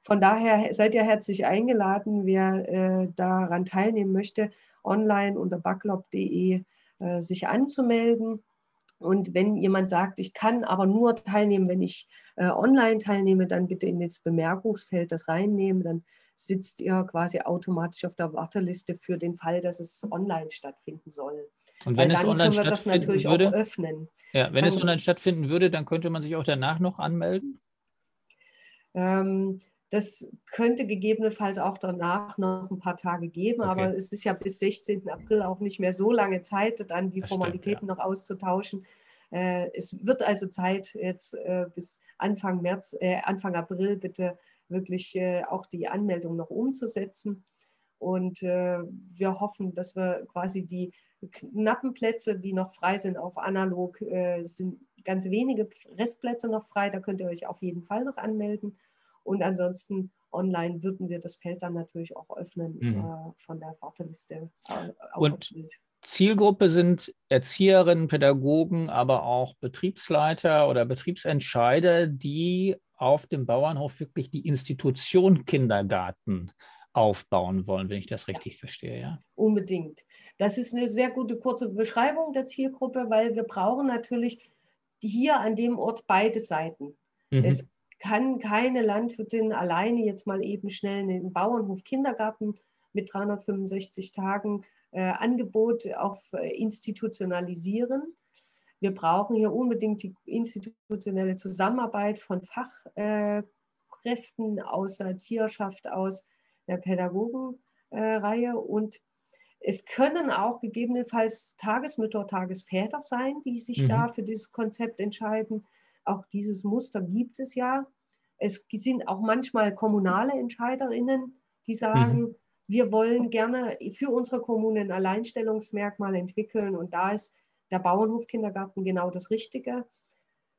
S2: Von daher seid ihr herzlich eingeladen, wer äh, daran teilnehmen möchte, online unter backlog.de äh, sich anzumelden. Und wenn jemand sagt, ich kann aber nur teilnehmen, wenn ich äh, online teilnehme, dann bitte in das Bemerkungsfeld das reinnehmen. Dann sitzt ihr quasi automatisch auf der Warteliste für den Fall, dass es online stattfinden soll.
S1: Und wenn Weil es online können wir das natürlich würde, auch öffnen. Ja, wenn dann, es online stattfinden würde, dann könnte man sich auch danach noch anmelden?
S2: Ähm, das könnte gegebenenfalls auch danach noch ein paar Tage geben, okay. aber es ist ja bis 16. April auch nicht mehr so lange Zeit, dann die das Formalitäten stimmt, ja. noch auszutauschen. Äh, es wird also Zeit, jetzt äh, bis Anfang März, äh, Anfang April bitte wirklich äh, auch die Anmeldung noch umzusetzen. Und äh, wir hoffen, dass wir quasi die knappen Plätze, die noch frei sind auf analog, äh, sind ganz wenige Restplätze noch frei. Da könnt ihr euch auf jeden Fall noch anmelden. Und ansonsten online würden wir das Feld dann natürlich auch öffnen mhm. äh, von der Warteliste.
S1: Äh, Und Zielgruppe sind Erzieherinnen, Pädagogen, aber auch Betriebsleiter oder Betriebsentscheider, die auf dem Bauernhof wirklich die Institution Kindergarten aufbauen wollen, wenn ich das richtig ja. verstehe. Ja?
S2: Unbedingt. Das ist eine sehr gute kurze Beschreibung der Zielgruppe, weil wir brauchen natürlich hier an dem Ort beide Seiten. Mhm. Es kann keine Landwirtin alleine jetzt mal eben schnell einen Bauernhof Kindergarten mit 365 Tagen äh, Angebot auf äh, institutionalisieren. Wir brauchen hier unbedingt die institutionelle Zusammenarbeit von Fachkräften aus der Erzieherschaft, aus der Pädagogenreihe. Und es können auch gegebenenfalls Tagesmütter, Tagesväter sein, die sich mhm. da für dieses Konzept entscheiden. Auch dieses Muster gibt es ja. Es sind auch manchmal kommunale Entscheiderinnen, die sagen, mhm. wir wollen gerne für unsere Kommune ein Alleinstellungsmerkmal entwickeln und da ist der Bauernhofkindergarten genau das Richtige.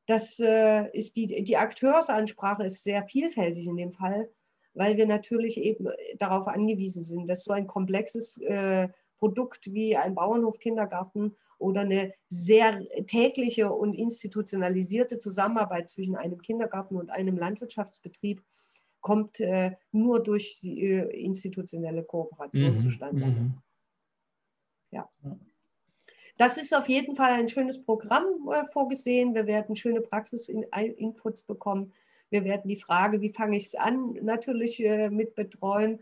S2: Das äh, ist die, die Akteursansprache ist sehr vielfältig in dem Fall weil wir natürlich eben darauf angewiesen sind, dass so ein komplexes äh, Produkt wie ein Bauernhof-Kindergarten oder eine sehr tägliche und institutionalisierte Zusammenarbeit zwischen einem Kindergarten und einem Landwirtschaftsbetrieb kommt äh, nur durch die äh, institutionelle Kooperation mhm. zustande. Mhm. Ja. Das ist auf jeden Fall ein schönes Programm äh, vorgesehen. Wir werden schöne Praxis-Inputs bekommen. Wir werden die Frage, wie fange ich es an, natürlich äh, mit betreuen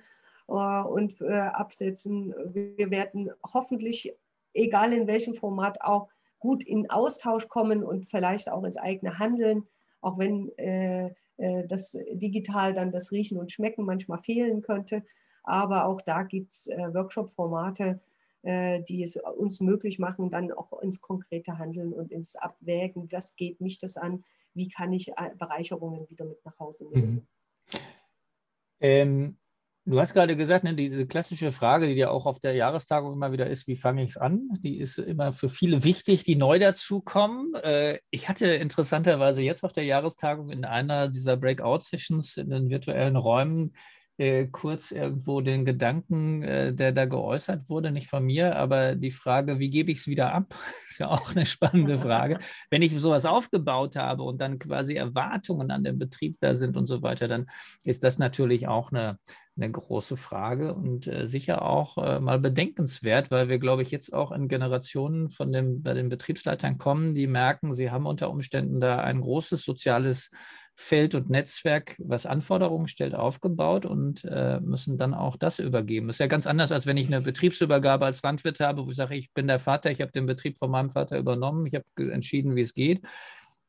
S2: äh, und äh, absetzen. Wir werden hoffentlich, egal in welchem Format, auch gut in Austausch kommen und vielleicht auch ins eigene Handeln, auch wenn äh, äh, das digital dann das Riechen und Schmecken manchmal fehlen könnte. Aber auch da gibt es äh, Workshop-Formate, die es uns möglich machen, dann auch ins konkrete Handeln und ins Abwägen, was geht mich das an, wie kann ich äh, Bereicherungen wieder mit nach Hause nehmen. Mhm.
S1: Ähm, du hast gerade gesagt, ne, diese klassische Frage, die ja auch auf der Jahrestagung immer wieder ist, wie fange ich es an? Die ist immer für viele wichtig, die neu dazukommen. Äh, ich hatte interessanterweise jetzt auf der Jahrestagung in einer dieser Breakout-Sessions in den virtuellen Räumen äh, kurz irgendwo den Gedanken, äh, der da geäußert wurde, nicht von mir, aber die Frage, wie gebe ich es wieder ab, ist ja auch eine spannende Frage. Wenn ich sowas aufgebaut habe und dann quasi Erwartungen an den Betrieb da sind und so weiter, dann ist das natürlich auch eine, eine große Frage und äh, sicher auch äh, mal bedenkenswert, weil wir, glaube ich, jetzt auch in Generationen von dem, bei den Betriebsleitern kommen, die merken, sie haben unter Umständen da ein großes soziales Feld und Netzwerk, was Anforderungen stellt, aufgebaut und äh, müssen dann auch das übergeben. Das ist ja ganz anders, als wenn ich eine Betriebsübergabe als Landwirt habe, wo ich sage, ich bin der Vater, ich habe den Betrieb von meinem Vater übernommen, ich habe entschieden, wie es geht.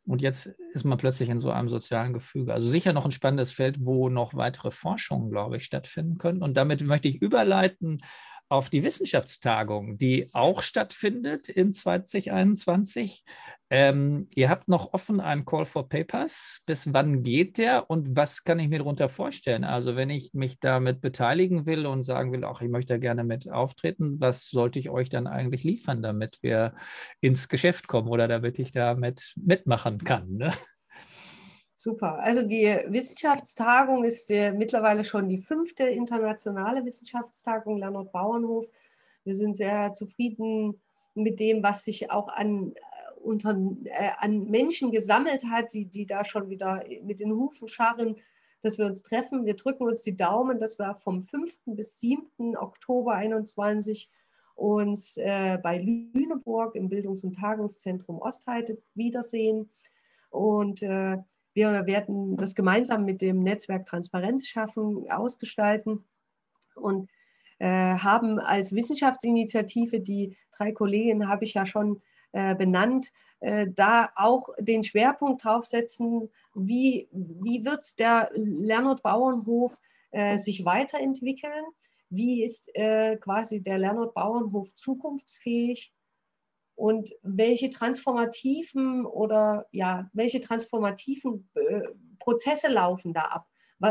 S1: Und jetzt ist man plötzlich in so einem sozialen Gefüge. Also sicher noch ein spannendes Feld, wo noch weitere Forschungen, glaube ich, stattfinden können. Und damit möchte ich überleiten auf die Wissenschaftstagung, die auch stattfindet in 2021. Ähm, ihr habt noch offen einen Call for Papers. Bis wann geht der und was kann ich mir darunter vorstellen? Also wenn ich mich damit beteiligen will und sagen will, auch ich möchte gerne mit auftreten, was sollte ich euch dann eigentlich liefern, damit wir ins Geschäft kommen oder damit ich damit mitmachen kann? Ne?
S2: Super. Also die Wissenschaftstagung ist äh, mittlerweile schon die fünfte internationale Wissenschaftstagung Lernort Bauernhof. Wir sind sehr zufrieden mit dem, was sich auch an, äh, unter, äh, an Menschen gesammelt hat, die, die da schon wieder mit den Hufen scharren, dass wir uns treffen. Wir drücken uns die Daumen, dass wir vom 5. bis 7. Oktober 2021 uns äh, bei Lüneburg im Bildungs- und Tagungszentrum Ostheide wiedersehen. Und äh, wir werden das gemeinsam mit dem Netzwerk Transparenz schaffen, ausgestalten und äh, haben als Wissenschaftsinitiative, die drei Kollegen habe ich ja schon äh, benannt, äh, da auch den Schwerpunkt draufsetzen, wie, wie wird der Lernort Bauernhof sich weiterentwickeln, wie ist quasi der Lernort Bauernhof zukunftsfähig und welche transformativen oder ja, welche transformativen äh, Prozesse laufen da ab?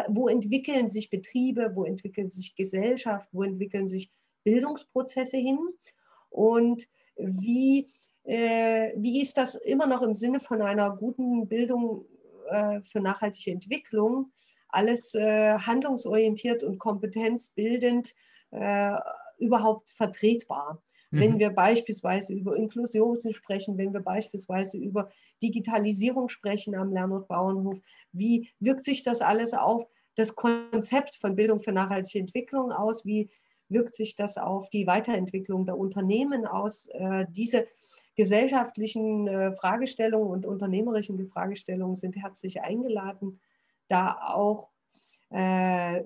S2: Wo entwickeln sich Betriebe, wo entwickelt sich Gesellschaft, wo entwickeln sich Bildungsprozesse hin? Und wie, äh, wie ist das immer noch im Sinne von einer guten Bildung äh, für nachhaltige Entwicklung, alles äh, handlungsorientiert und kompetenzbildend äh, überhaupt vertretbar? Mhm. Wenn wir beispielsweise über Inklusion sprechen, wenn wir beispielsweise über Digitalisierung sprechen am Lernort Bauernhof, wie wirkt sich das alles auf das Konzept von Bildung für nachhaltige Entwicklung aus? Wie wirkt sich das auf die Weiterentwicklung der Unternehmen aus? Äh, diese gesellschaftlichen äh, Fragestellungen und unternehmerischen Fragestellungen sind herzlich eingeladen, da auch äh,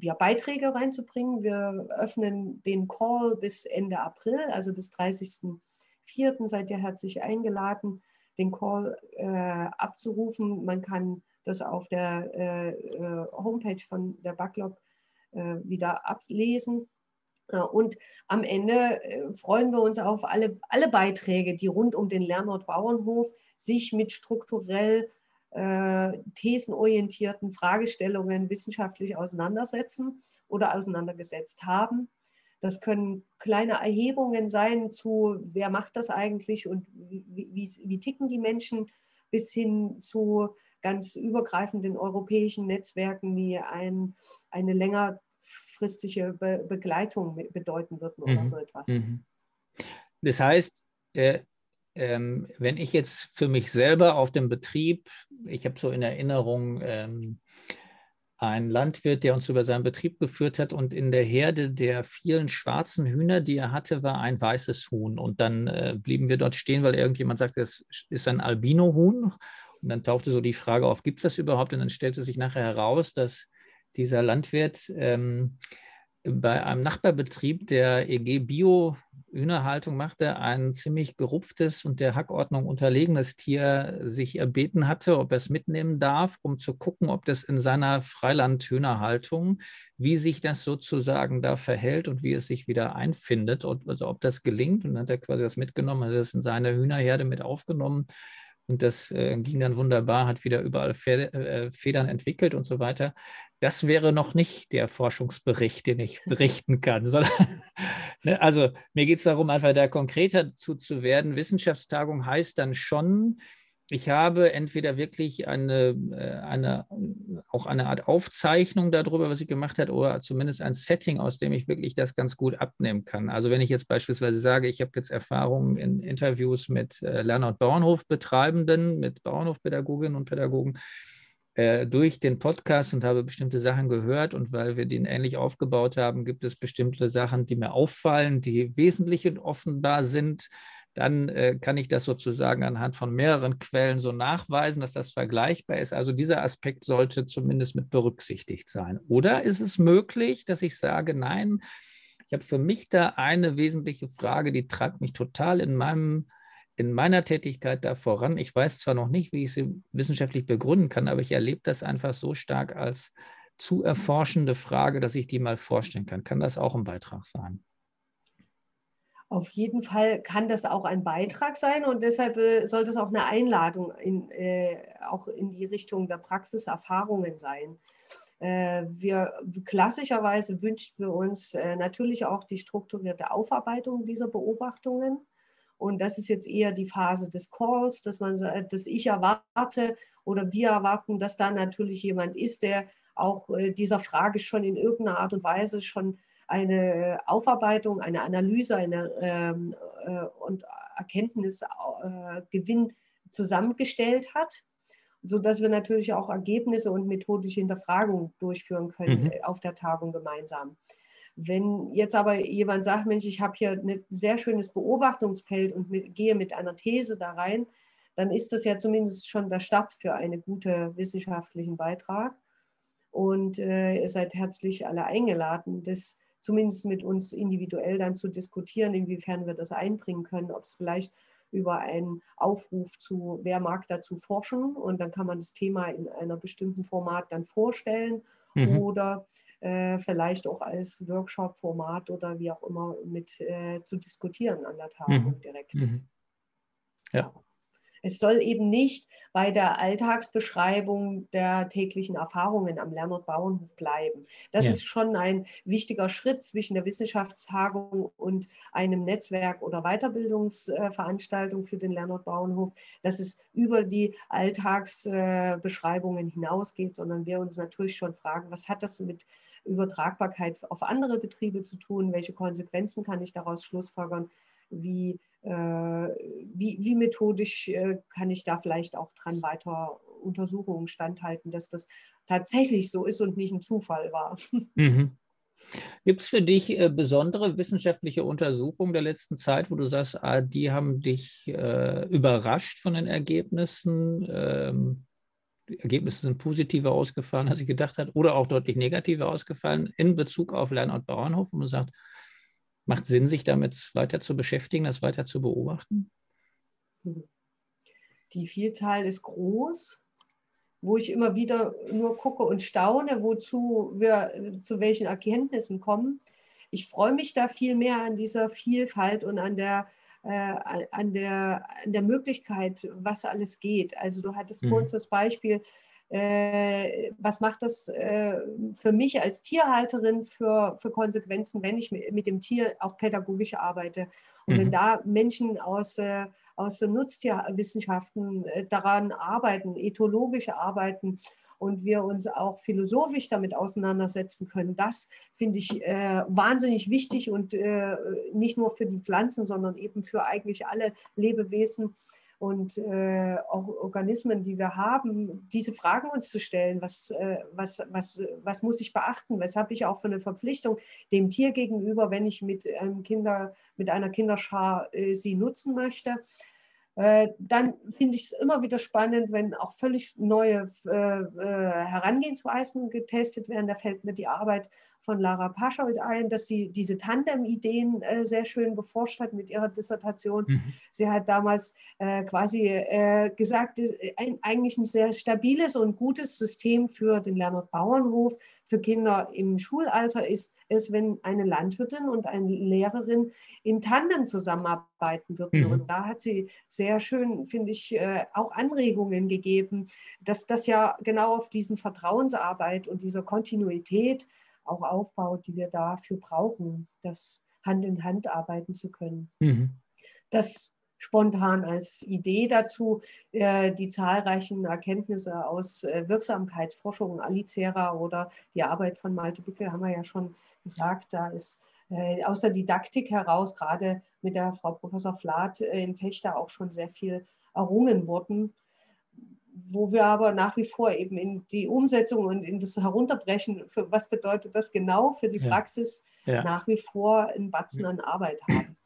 S2: ja, Beiträge reinzubringen. Wir öffnen den Call bis Ende April, also bis 30.04. seid ihr herzlich eingeladen, den Call äh, abzurufen. Man kann das auf der äh, äh Homepage von der Backlog äh, wieder ablesen. Äh, und am Ende äh, freuen wir uns auf alle, alle Beiträge, die rund um den Lernort Bauernhof sich mit strukturell äh, thesenorientierten Fragestellungen wissenschaftlich auseinandersetzen oder auseinandergesetzt haben. Das können kleine Erhebungen sein zu, wer macht das eigentlich und wie, wie, wie ticken die Menschen, bis hin zu ganz übergreifenden europäischen Netzwerken, die ein, eine längerfristige Be Begleitung bedeuten würden oder mhm. so etwas. Mhm.
S1: Das heißt, äh, ähm, wenn ich jetzt für mich selber auf dem Betrieb, ich habe so in Erinnerung ähm, einen Landwirt, der uns über seinen Betrieb geführt hat und in der Herde der vielen schwarzen Hühner, die er hatte, war ein weißes Huhn. Und dann äh, blieben wir dort stehen, weil irgendjemand sagte, das ist ein Albino-Huhn. Und dann tauchte so die Frage auf, gibt es das überhaupt? Und dann stellte sich nachher heraus, dass dieser Landwirt ähm, bei einem Nachbarbetrieb, der EG Bio Hühnerhaltung machte, ein ziemlich gerupftes und der Hackordnung unterlegenes Tier sich erbeten hatte, ob er es mitnehmen darf, um zu gucken, ob das in seiner Freilandhühnerhaltung, wie sich das sozusagen da verhält und wie es sich wieder einfindet, und also ob das gelingt. Und dann hat er quasi das mitgenommen, hat das in seine Hühnerherde mit aufgenommen. Und das äh, ging dann wunderbar, hat wieder überall äh, Federn entwickelt und so weiter das wäre noch nicht der Forschungsbericht, den ich berichten kann, sondern ne, also mir geht es darum, einfach da konkreter zu, zu werden. Wissenschaftstagung heißt dann schon, ich habe entweder wirklich eine, äh, eine, auch eine Art Aufzeichnung darüber, was ich gemacht habe, oder zumindest ein Setting, aus dem ich wirklich das ganz gut abnehmen kann. Also wenn ich jetzt beispielsweise sage, ich habe jetzt Erfahrungen in Interviews mit äh, Lern- und Bauernhofbetreibenden, mit Bauernhofpädagoginnen und Pädagogen, äh, durch den Podcast und habe bestimmte Sachen gehört. Und weil wir den ähnlich aufgebaut haben, gibt es bestimmte Sachen, die mir auffallen, die wesentlich und offenbar sind. Dann äh, kann ich das sozusagen anhand von mehreren Quellen so nachweisen, dass das vergleichbar ist. Also dieser Aspekt sollte zumindest mit berücksichtigt sein. Oder ist es möglich, dass ich sage, nein, ich habe für mich da eine wesentliche Frage, die treibt mich total in meinem in meiner Tätigkeit da voran. Ich weiß zwar noch nicht, wie ich sie wissenschaftlich begründen kann, aber ich erlebe das einfach so stark als zu erforschende Frage, dass ich die mal vorstellen kann. Kann das auch ein Beitrag sein?
S2: Auf jeden Fall kann das auch ein Beitrag sein und deshalb äh, sollte es auch eine Einladung in, äh, auch in die Richtung der Praxiserfahrungen sein. Äh, wir klassischerweise wünschen wir uns äh, natürlich auch die strukturierte Aufarbeitung dieser Beobachtungen und das ist jetzt eher die Phase des Calls, dass man, dass ich erwarte oder wir erwarten, dass da natürlich jemand ist, der auch äh, dieser Frage schon in irgendeiner Art und Weise schon eine Aufarbeitung, eine Analyse eine, ähm, äh, und Erkenntnisgewinn äh, zusammengestellt hat, sodass wir natürlich auch Ergebnisse und methodische Hinterfragungen durchführen können mhm. auf der Tagung gemeinsam. Wenn jetzt aber jemand sagt, Mensch, ich habe hier ein sehr schönes Beobachtungsfeld und mit, gehe mit einer These da rein, dann ist das ja zumindest schon der Start für einen guten wissenschaftlichen Beitrag. Und äh, ihr seid herzlich alle eingeladen, das zumindest mit uns individuell dann zu diskutieren, inwiefern wir das einbringen können, ob es vielleicht über einen Aufruf zu, wer mag dazu forschen und dann kann man das Thema in einer bestimmten Format dann vorstellen mhm. oder äh, vielleicht auch als Workshop-Format oder wie auch immer mit äh, zu diskutieren an der Tagung mhm. direkt. Mhm. Ja. Es soll eben nicht bei der Alltagsbeschreibung der täglichen Erfahrungen am Lernort Bauernhof bleiben. Das ja. ist schon ein wichtiger Schritt zwischen der Wissenschaftstagung und einem Netzwerk oder Weiterbildungsveranstaltung für den Lernort Bauernhof, dass es über die Alltagsbeschreibungen hinausgeht, sondern wir uns natürlich schon fragen, was hat das mit Übertragbarkeit auf andere Betriebe zu tun? Welche Konsequenzen kann ich daraus schlussfolgern? Wie wie, wie methodisch äh, kann ich da vielleicht auch dran weiter Untersuchungen standhalten, dass das tatsächlich so ist und nicht ein Zufall war. Mhm.
S1: Gibt es für dich äh, besondere wissenschaftliche Untersuchungen der letzten Zeit, wo du sagst, ah, die haben dich äh, überrascht von den Ergebnissen? Ähm, die Ergebnisse sind positiver ausgefallen, als ich gedacht habe, oder auch deutlich negativer ausgefallen in Bezug auf Lernort Bauernhof, wo man sagt, Macht Sinn, sich damit weiter zu beschäftigen, das weiter zu beobachten?
S2: Die Vielzahl ist groß, wo ich immer wieder nur gucke und staune, wozu wir zu welchen Erkenntnissen kommen. Ich freue mich da viel mehr an dieser Vielfalt und an der, äh, an der, an der Möglichkeit, was alles geht. Also du hattest mhm. uns das Beispiel, was macht das äh, für mich als Tierhalterin für, für Konsequenzen, wenn ich mit, dem Tier auch pädagogisch arbeite. Und mhm. wenn da Menschen aus, äh, aus den Nutztierwissenschaften äh, daran arbeiten, ethologisch arbeiten, und wir uns auch philosophisch damit auseinandersetzen können. Das finde ich äh, wahnsinnig wichtig und äh, nicht nur für die Pflanzen, sondern eben für eigentlich alle Lebewesen und äh, auch Organismen, die wir haben, diese Fragen uns zu stellen, was, äh, was, was, was muss ich beachten, was habe ich auch für eine Verpflichtung dem Tier gegenüber, wenn ich mit, einem Kinder, mit einer Kinderschar äh, sie nutzen möchte. Äh, dann finde ich es immer wieder spannend, wenn auch völlig neue äh, äh, Herangehensweisen getestet werden. Da fällt mir die Arbeit von Lara Paschold ein, dass sie diese Tandem-Ideen äh, sehr schön beforscht hat mit ihrer Dissertation. Mhm. Sie hat damals äh, quasi äh, gesagt, äh, ein, eigentlich ein sehr stabiles und gutes System für den Lernort Bauernhof für Kinder im Schulalter ist, ist, wenn eine Landwirtin und eine Lehrerin im Tandem zusammenarbeiten würden. Mhm. Und da hat sie sehr schön, finde ich, äh, auch Anregungen gegeben, dass das ja genau auf diesen Vertrauensarbeit und dieser Kontinuität auch aufbaut, die wir dafür brauchen, das Hand in Hand arbeiten zu können. Mhm. Das spontan als Idee dazu, äh, die zahlreichen Erkenntnisse aus äh, Wirksamkeitsforschung, Alicera oder die Arbeit von Malte Bicke haben wir ja schon gesagt, da ist äh, aus der Didaktik heraus, gerade mit der Frau Professor Flath in Fechter auch schon sehr viel errungen worden wo wir aber nach wie vor eben in die Umsetzung und in das Herunterbrechen, für was bedeutet das genau für die Praxis, ja. nach wie vor einen Batzen an Arbeit haben.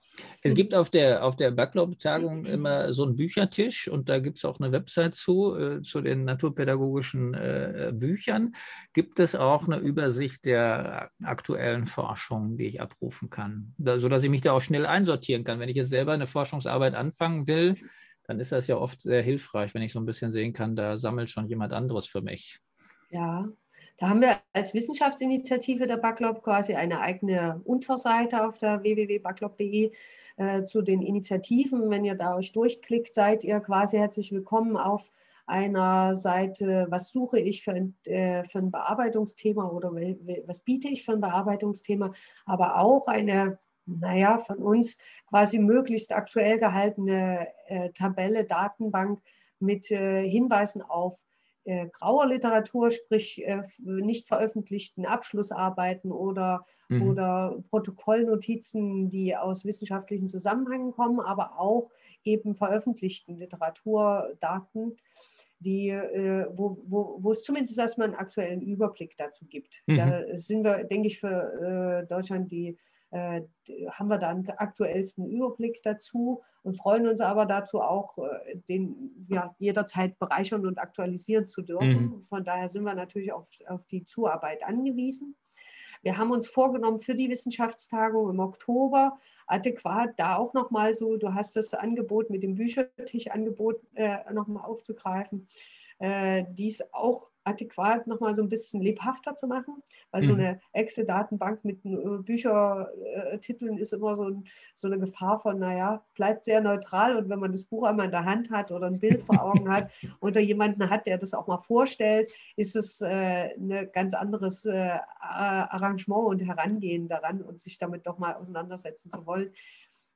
S1: Es gibt auf der, auf der Backlog-Tagung immer so einen Büchertisch und da gibt es auch eine Website zu, äh, zu den naturpädagogischen äh, Büchern. Gibt es auch eine Übersicht der aktuellen Forschung, die ich abrufen kann, da, sodass ich mich da auch schnell einsortieren kann. Wenn ich jetzt selber eine Forschungsarbeit anfangen will, dann ist das ja oft sehr hilfreich, wenn ich so ein bisschen sehen kann, da sammelt schon jemand anderes für mich.
S2: Ja, da haben wir als Wissenschaftsinitiative der Backlog quasi eine eigene Unterseite auf der www.backlog.de äh, zu den Initiativen. Wenn ihr da euch durchklickt, seid ihr quasi herzlich willkommen auf einer Seite, was suche ich für ein, äh, für ein Bearbeitungsthema oder was biete ich für ein Bearbeitungsthema, aber auch eine naja, von uns quasi möglichst aktuell gehaltene äh, Tabelle, Datenbank mit äh, Hinweisen auf äh, grauer Literatur, sprich äh, nicht veröffentlichten Abschlussarbeiten oder, mhm. oder Protokollnotizen, die aus wissenschaftlichen Zusammenhängen kommen, aber auch eben veröffentlichten Literaturdaten, die, äh, wo, wo, wo es zumindest erstmal einen aktuellen Überblick dazu gibt. Mhm. Da sind wir, denke ich, für äh, Deutschland die äh, haben wir da einen aktuellsten Überblick dazu und freuen uns aber dazu auch, äh, den ja, jederzeit bereichern und aktualisieren zu dürfen. Mhm. Von daher sind wir natürlich auf, auf die Zuarbeit angewiesen. Wir haben uns vorgenommen für die Wissenschaftstagung im Oktober adäquat da auch nochmal so, du hast das Angebot mit dem Büchertischangebot äh, nochmal aufzugreifen, äh, dies auch adäquat nochmal so ein bisschen lebhafter zu machen, weil mhm. so eine Excel-Datenbank mit äh, Büchertiteln ist immer so, ein, so, eine Gefahr von, naja, bleibt sehr neutral und wenn man das Buch einmal in der Hand hat oder ein Bild vor Augen hat oder jemanden hat, der das auch mal vorstellt, ist es äh, ein ganz anderes äh, Arrangement und Herangehen daran und sich damit doch mal auseinandersetzen zu wollen.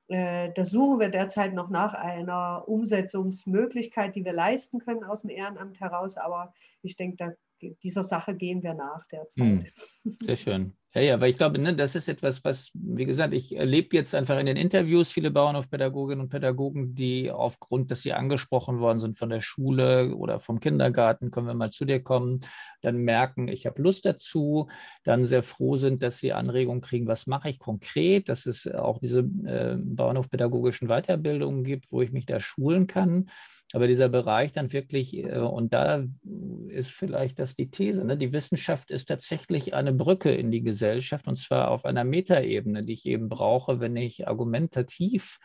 S2: Äh, da suchen wir derzeit noch nach einer Umsetzungsmöglichkeit, die wir leisten können aus dem Ehrenamt heraus. Aber ich denke, dieser Sache gehen wir nach derzeit.
S1: Hm, sehr schön. Ja, ja, weil ich glaube, ne, das ist etwas, was, wie gesagt, ich erlebe jetzt einfach in den Interviews viele Bauernhofpädagoginnen und Pädagogen, die aufgrund, dass sie angesprochen worden sind von der Schule oder vom Kindergarten, können wir mal zu dir kommen, dann merken, ich habe Lust dazu, dann sehr froh sind, dass sie Anregungen kriegen, was mache ich konkret, dass es auch diese äh, Bauernhofpädagogischen Weiterbildungen gibt, wo ich mich da schulen kann. Aber dieser Bereich dann wirklich, äh, und da ist vielleicht das die These, ne? die Wissenschaft ist tatsächlich eine Brücke in die Gesellschaft und zwar auf einer Metaebene, die ich eben brauche, wenn ich argumentativ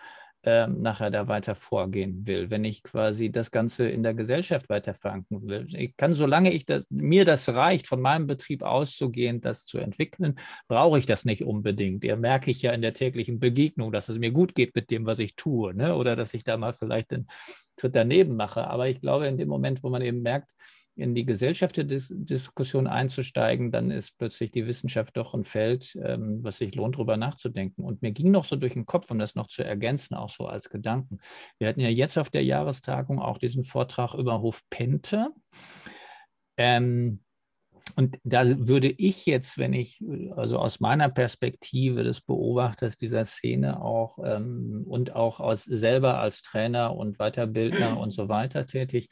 S1: ähm, nachher da weiter vorgehen will, wenn ich quasi das Ganze in der Gesellschaft weiter verankern will. Ich kann, solange ich das, mir das reicht, von meinem Betrieb auszugehen, das zu entwickeln, brauche ich das nicht unbedingt. Ja, merke ich ja in der täglichen Begegnung, dass es mir gut geht mit dem, was ich tue, ne? oder dass ich da mal vielleicht einen Tritt daneben mache. Aber ich glaube, in dem Moment, wo man eben merkt, in die gesellschaftliche Diskussion einzusteigen, dann ist plötzlich die Wissenschaft doch ein Feld, ähm, was sich lohnt, darüber nachzudenken. Und mir ging noch so durch den Kopf, um das noch zu ergänzen, auch so als Gedanken. Wir hatten ja jetzt auf der Jahrestagung auch diesen Vortrag über Hof Pente. Ähm, und da würde ich jetzt, wenn ich, also aus meiner Perspektive des Beobachters dieser Szene auch ähm, und auch aus selber als Trainer und Weiterbildner und so weiter tätig,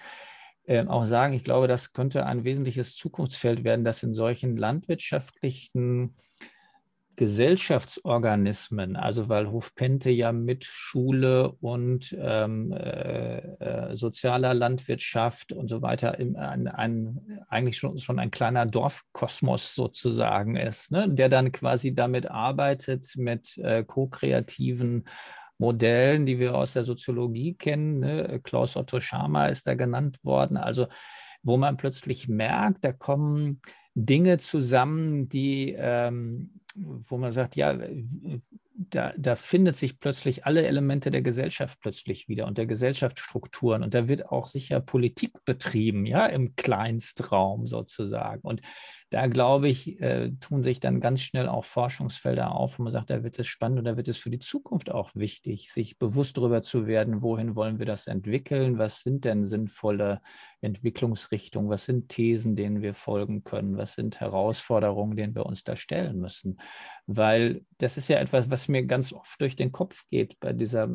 S1: äh, auch sagen, ich glaube, das könnte ein wesentliches Zukunftsfeld werden, dass in solchen landwirtschaftlichen Gesellschaftsorganismen, also weil Hofpente ja mit Schule und ähm, äh, äh, sozialer Landwirtschaft und so weiter im, ein, ein, eigentlich schon, schon ein kleiner Dorfkosmos sozusagen ist, ne? der dann quasi damit arbeitet mit äh, ko-kreativen Modellen, die wir aus der Soziologie kennen. Ne? Klaus Otto Schama ist da genannt worden. Also wo man plötzlich merkt, da kommen Dinge zusammen, die, ähm, wo man sagt, ja, da, da findet sich plötzlich alle Elemente der Gesellschaft plötzlich wieder und der Gesellschaftsstrukturen und da wird auch sicher Politik betrieben, ja, im Kleinstraum sozusagen. Und da glaube ich, äh, tun sich dann ganz schnell auch Forschungsfelder auf, wo man sagt, da wird es spannend und da wird es für die Zukunft auch wichtig, sich bewusst darüber zu werden, wohin wollen wir das entwickeln, was sind denn sinnvolle Entwicklungsrichtungen, was sind Thesen, denen wir folgen können, was sind Herausforderungen, denen wir uns da stellen müssen. Weil das ist ja etwas, was mir ganz oft durch den Kopf geht bei dieser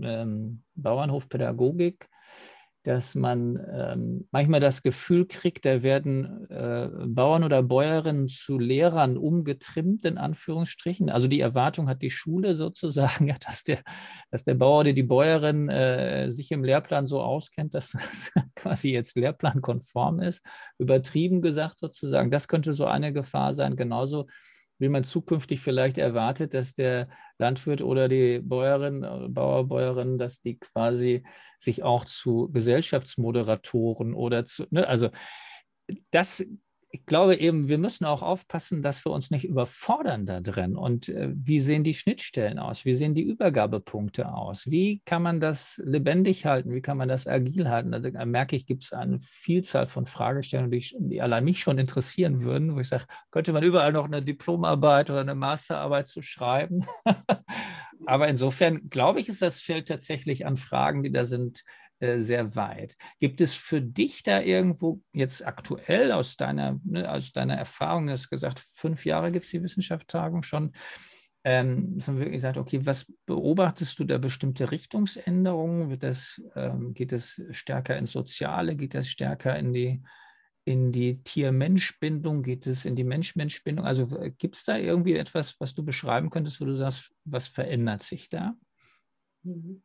S1: ähm, Bauernhofpädagogik dass man ähm, manchmal das Gefühl kriegt, da werden äh, Bauern oder Bäuerinnen zu Lehrern umgetrimmt, in Anführungsstrichen. Also die Erwartung hat die Schule sozusagen, ja, dass, der, dass der Bauer oder die Bäuerin äh, sich im Lehrplan so auskennt, dass das quasi jetzt lehrplankonform ist. Übertrieben gesagt sozusagen, das könnte so eine Gefahr sein. Genauso wie man zukünftig vielleicht erwartet, dass der Landwirt oder die Bäuerin, äh, Bauer, Bäuerin, dass die quasi sich auch zu Gesellschaftsmoderatoren oder zu, ne, also das ich glaube eben, wir müssen auch aufpassen, dass wir uns nicht überfordern da drin. Und äh, wie sehen die Schnittstellen aus? Wie sehen die Übergabepunkte aus? Wie kann man das lebendig halten? Wie kann man das agil halten? Da merke ich, gibt es eine Vielzahl von Fragestellungen, die, ich, die allein mich schon interessieren würden, wo ich sage, könnte man überall noch eine Diplomarbeit oder eine Masterarbeit zu schreiben? Aber insofern glaube ich, ist das Feld tatsächlich an Fragen, die da sind, sehr weit. Gibt es für dich da irgendwo jetzt aktuell aus deiner, ne, aus deiner Erfahrung, du hast gesagt, fünf Jahre gibt es die Wissenschaftstagung schon, ähm, dass man wirklich sagt, okay, was beobachtest du da bestimmte Richtungsänderungen? Wird das, ähm, geht es stärker ins Soziale, geht das stärker in die, in die Tier-Mensch-Bindung, geht es in die Mensch-Mensch-Bindung? Also äh, gibt es da irgendwie etwas, was du beschreiben könntest, wo du sagst, was verändert sich da?
S2: Mhm.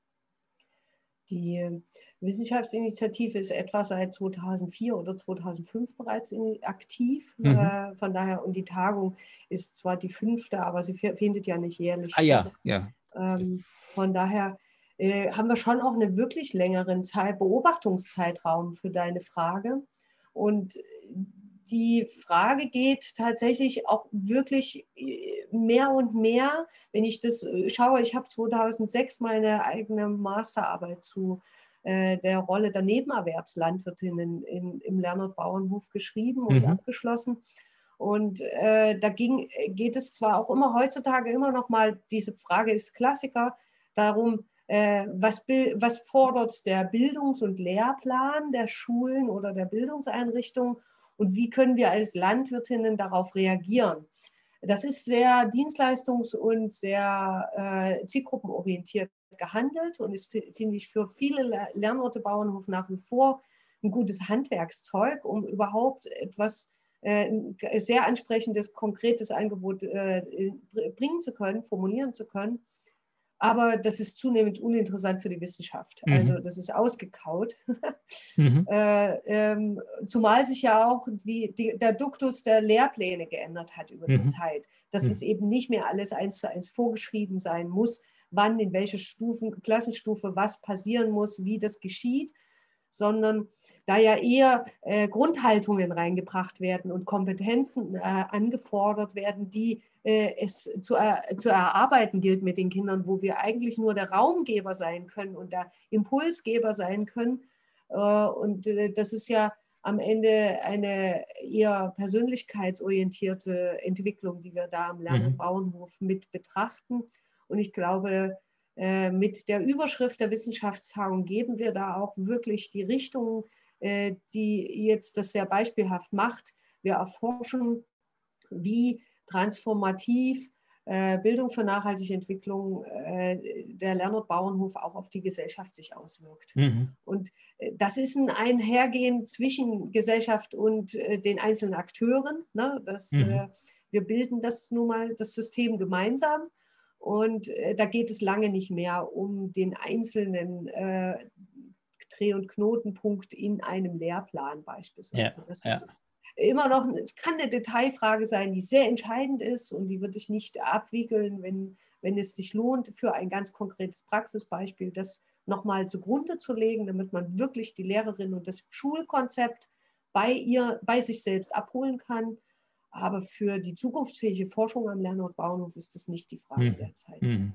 S2: Die Wissenschaftsinitiative ist etwa seit 2004 oder 2005 bereits aktiv. Mhm. Äh, von daher, und die Tagung ist zwar die fünfte, aber sie findet ja nicht jährlich
S1: ah, statt. Ja,
S2: ja. Ähm, von daher äh, haben wir schon auch einen wirklich längeren Zeit, Beobachtungszeitraum für deine Frage. Und die Frage geht tatsächlich auch wirklich äh, mehr und mehr, wenn ich das äh, schaue, ich habe 2006 meine eigene Masterarbeit zu äh, der Rolle der Nebenerwerbslandwirtinnen in, im Lernort Bauernhof geschrieben und mhm. abgeschlossen. Und äh, da ging, geht es zwar auch immer heutzutage immer noch mal, diese Frage ist Klassiker, darum, äh, was, was fordert der Bildungs- und Lehrplan der Schulen oder der Bildungseinrichtungen und wie können wir als Landwirtinnen darauf reagieren. Das ist sehr dienstleistungs- und sehr äh, zielgruppenorientiert gehandelt und ist, finde ich, für viele Lernorte Bauernhof nach wie vor ein gutes Handwerkszeug, um überhaupt etwas äh, sehr ansprechendes, konkretes Angebot äh, bringen zu können, formulieren zu können. Aber das ist zunehmend uninteressant für die Wissenschaft. Mhm. Also das ist ausgekaut. mhm. äh, ähm, zumal sich ja auch die, die, der Duktus der Lehrpläne geändert hat über mhm. die Zeit. Dass mhm. es eben nicht mehr alles eins zu eins vorgeschrieben sein muss, wann, in welcher Stufen, Klassenstufe was passieren muss, wie das geschieht, sondern da ja eher äh, Grundhaltungen reingebracht werden und Kompetenzen äh, angefordert werden, die es zu, zu erarbeiten gilt mit den Kindern, wo wir eigentlich nur der Raumgeber sein können und der Impulsgeber sein können. Äh, und äh, das ist ja am Ende eine eher persönlichkeitsorientierte Entwicklung, die wir da am Lern- mhm. Bauernhof mit betrachten. Und ich glaube, äh, mit der Überschrift der Wissenschaftstagung geben wir da auch wirklich die Richtung, äh, die jetzt das sehr beispielhaft macht. Wir erforschen, wie transformativ äh, Bildung für nachhaltige Entwicklung der Lernort Bauernhof auch auf die Gesellschaft sich auswirkt. Mhm. Und das ist ein Einhergehen zwischen Gesellschaft und den einzelnen Akteuren. Ne? Das, mhm. Wir bilden das nun mal, das System gemeinsam. Und äh, da geht es lange nicht mehr um den einzelnen äh, Dreh- und Knotenpunkt in einem Lehrplan beispielsweise. Ja, das ja. ist immer noch, es kann eine Detailfrage sein, die sehr entscheidend ist und die würde ich nicht abwiegeln, wenn, wenn es sich lohnt, für ein ganz konkretes Praxisbeispiel das nochmal zugrunde zu legen, damit man wirklich die Lehrerin und das Schulkonzept bei ihr, bei sich selbst abholen kann. Aber für die zukunftsfähige Forschung am Lernort Bauernhof ist das nicht die Frage mhm. der Zeit. Mhm.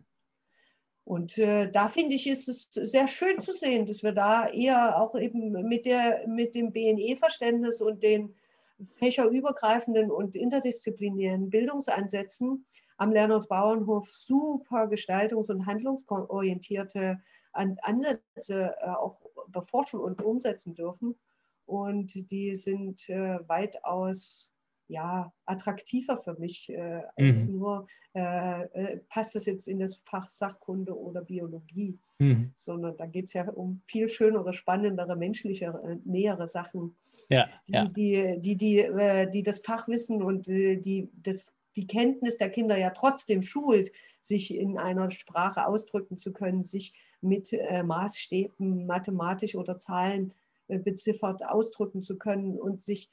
S2: Und äh, da finde ich, ist es sehr schön zu sehen, dass wir da eher auch eben mit, der, mit dem BNE-Verständnis und den fächerübergreifenden und interdisziplinären Bildungsansätzen am Lernort Bauernhof super gestaltungs- und handlungsorientierte Ansätze äh, auch beforschen und umsetzen dürfen. Und die sind äh, weitaus ja, attraktiver für mich äh, als mhm. nur, äh, äh, passt das jetzt in das Fach Sachkunde oder Biologie, mhm. sondern da geht es ja um viel schönere, spannendere, menschlichere, nähere Sachen,
S1: ja,
S2: die,
S1: ja.
S2: die, die, die, äh, die, das Fachwissen und äh, die, das, die Kenntnis der Kinder ja trotzdem schult, sich in einer Sprache ausdrücken zu können, sich mit äh, Maßstäben mathematisch oder Zahlen beziffert ausdrücken zu können und sich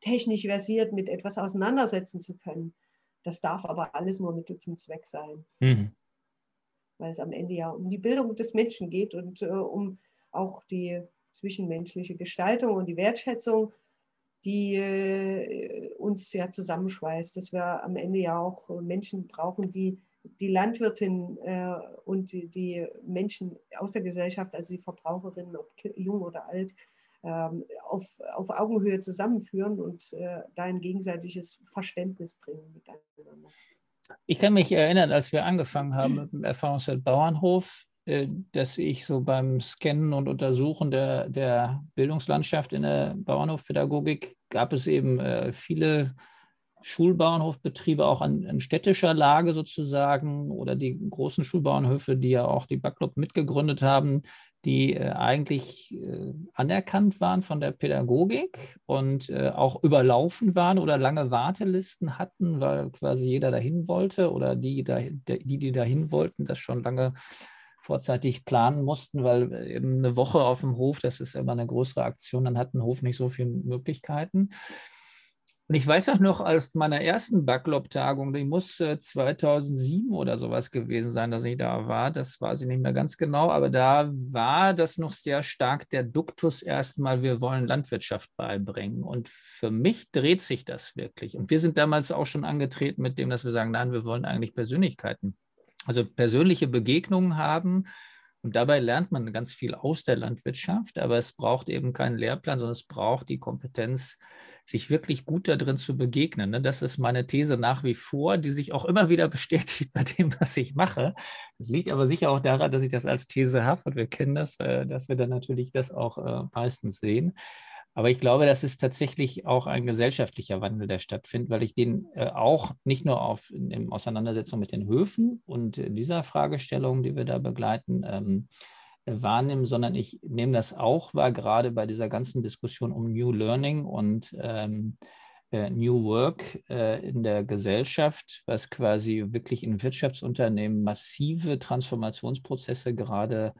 S2: technisch versiert mit etwas auseinandersetzen zu können. Das darf aber alles nur Mittel zum Zweck sein. Mhm. Weil es am Ende ja um die Bildung des Menschen geht und äh, um auch die zwischenmenschliche Gestaltung und die Wertschätzung, die äh, uns ja zusammenschweißt, dass wir am Ende ja auch Menschen brauchen, die die Landwirtin äh, und die, die, Menschen aus der Gesellschaft, also die Verbraucherinnen, ob jung oder alt, auf, auf Augenhöhe zusammenführen und äh, da ein gegenseitiges Verständnis bringen miteinander.
S1: Ich kann mich erinnern, als wir angefangen haben mit dem Erfahrungswert Bauernhof, äh, dass ich so beim Scannen und Untersuchen der, der Bildungslandschaft in der Bauernhofpädagogik gab es eben äh, viele Schulbauernhofbetriebe auch an, an, städtischer Lage sozusagen oder die großen Schulbauernhöfe, die ja auch die Backlop mitgegründet haben, die äh, eigentlich äh, anerkannt waren von der Pädagogik und äh, auch überlaufen waren oder lange Wartelisten hatten, weil quasi jeder dahin wollte oder die, die, die dahin wollten, das schon lange vorzeitig planen mussten, weil eben eine Woche auf dem Hof, das ist immer eine größere Aktion, dann hat ein Hof nicht so viele Möglichkeiten. Und ich weiß auch noch, aus meiner ersten Backlop-Tagung, die muss 2007 oder sowas gewesen sein, dass ich da war. Das weiß ich nicht mehr ganz genau, aber da war das noch sehr stark der Duktus erstmal, wir wollen Landwirtschaft beibringen. Und für mich dreht sich das wirklich. Und wir sind damals auch schon angetreten mit dem, dass wir sagen, nein, wir wollen eigentlich Persönlichkeiten. Also persönliche Begegnungen haben, und dabei lernt man ganz viel aus der Landwirtschaft, aber es braucht eben keinen Lehrplan, sondern es braucht die Kompetenz, sich wirklich gut darin zu begegnen. Ne? Das ist meine These nach wie vor, die sich auch immer wieder bestätigt bei dem, was ich mache. Das liegt aber sicher auch daran, dass ich das als These habe und wir kennen das, äh, dass wir dann natürlich das auch äh, meistens sehen. Aber ich glaube, das ist tatsächlich auch ein gesellschaftlicher Wandel, der stattfindet, weil ich den äh, auch nicht nur auf, in, Auseinandersetzung mit den Höfen und dieser Fragestellung, die wir da begleiten, ähm, wahrnehmen, sondern ich nehme das auch wahr, gerade bei dieser ganzen Diskussion um New Learning und ähm, äh, New Work äh, in der Gesellschaft, was quasi wirklich in Wirtschaftsunternehmen massive Transformationsprozesse gerade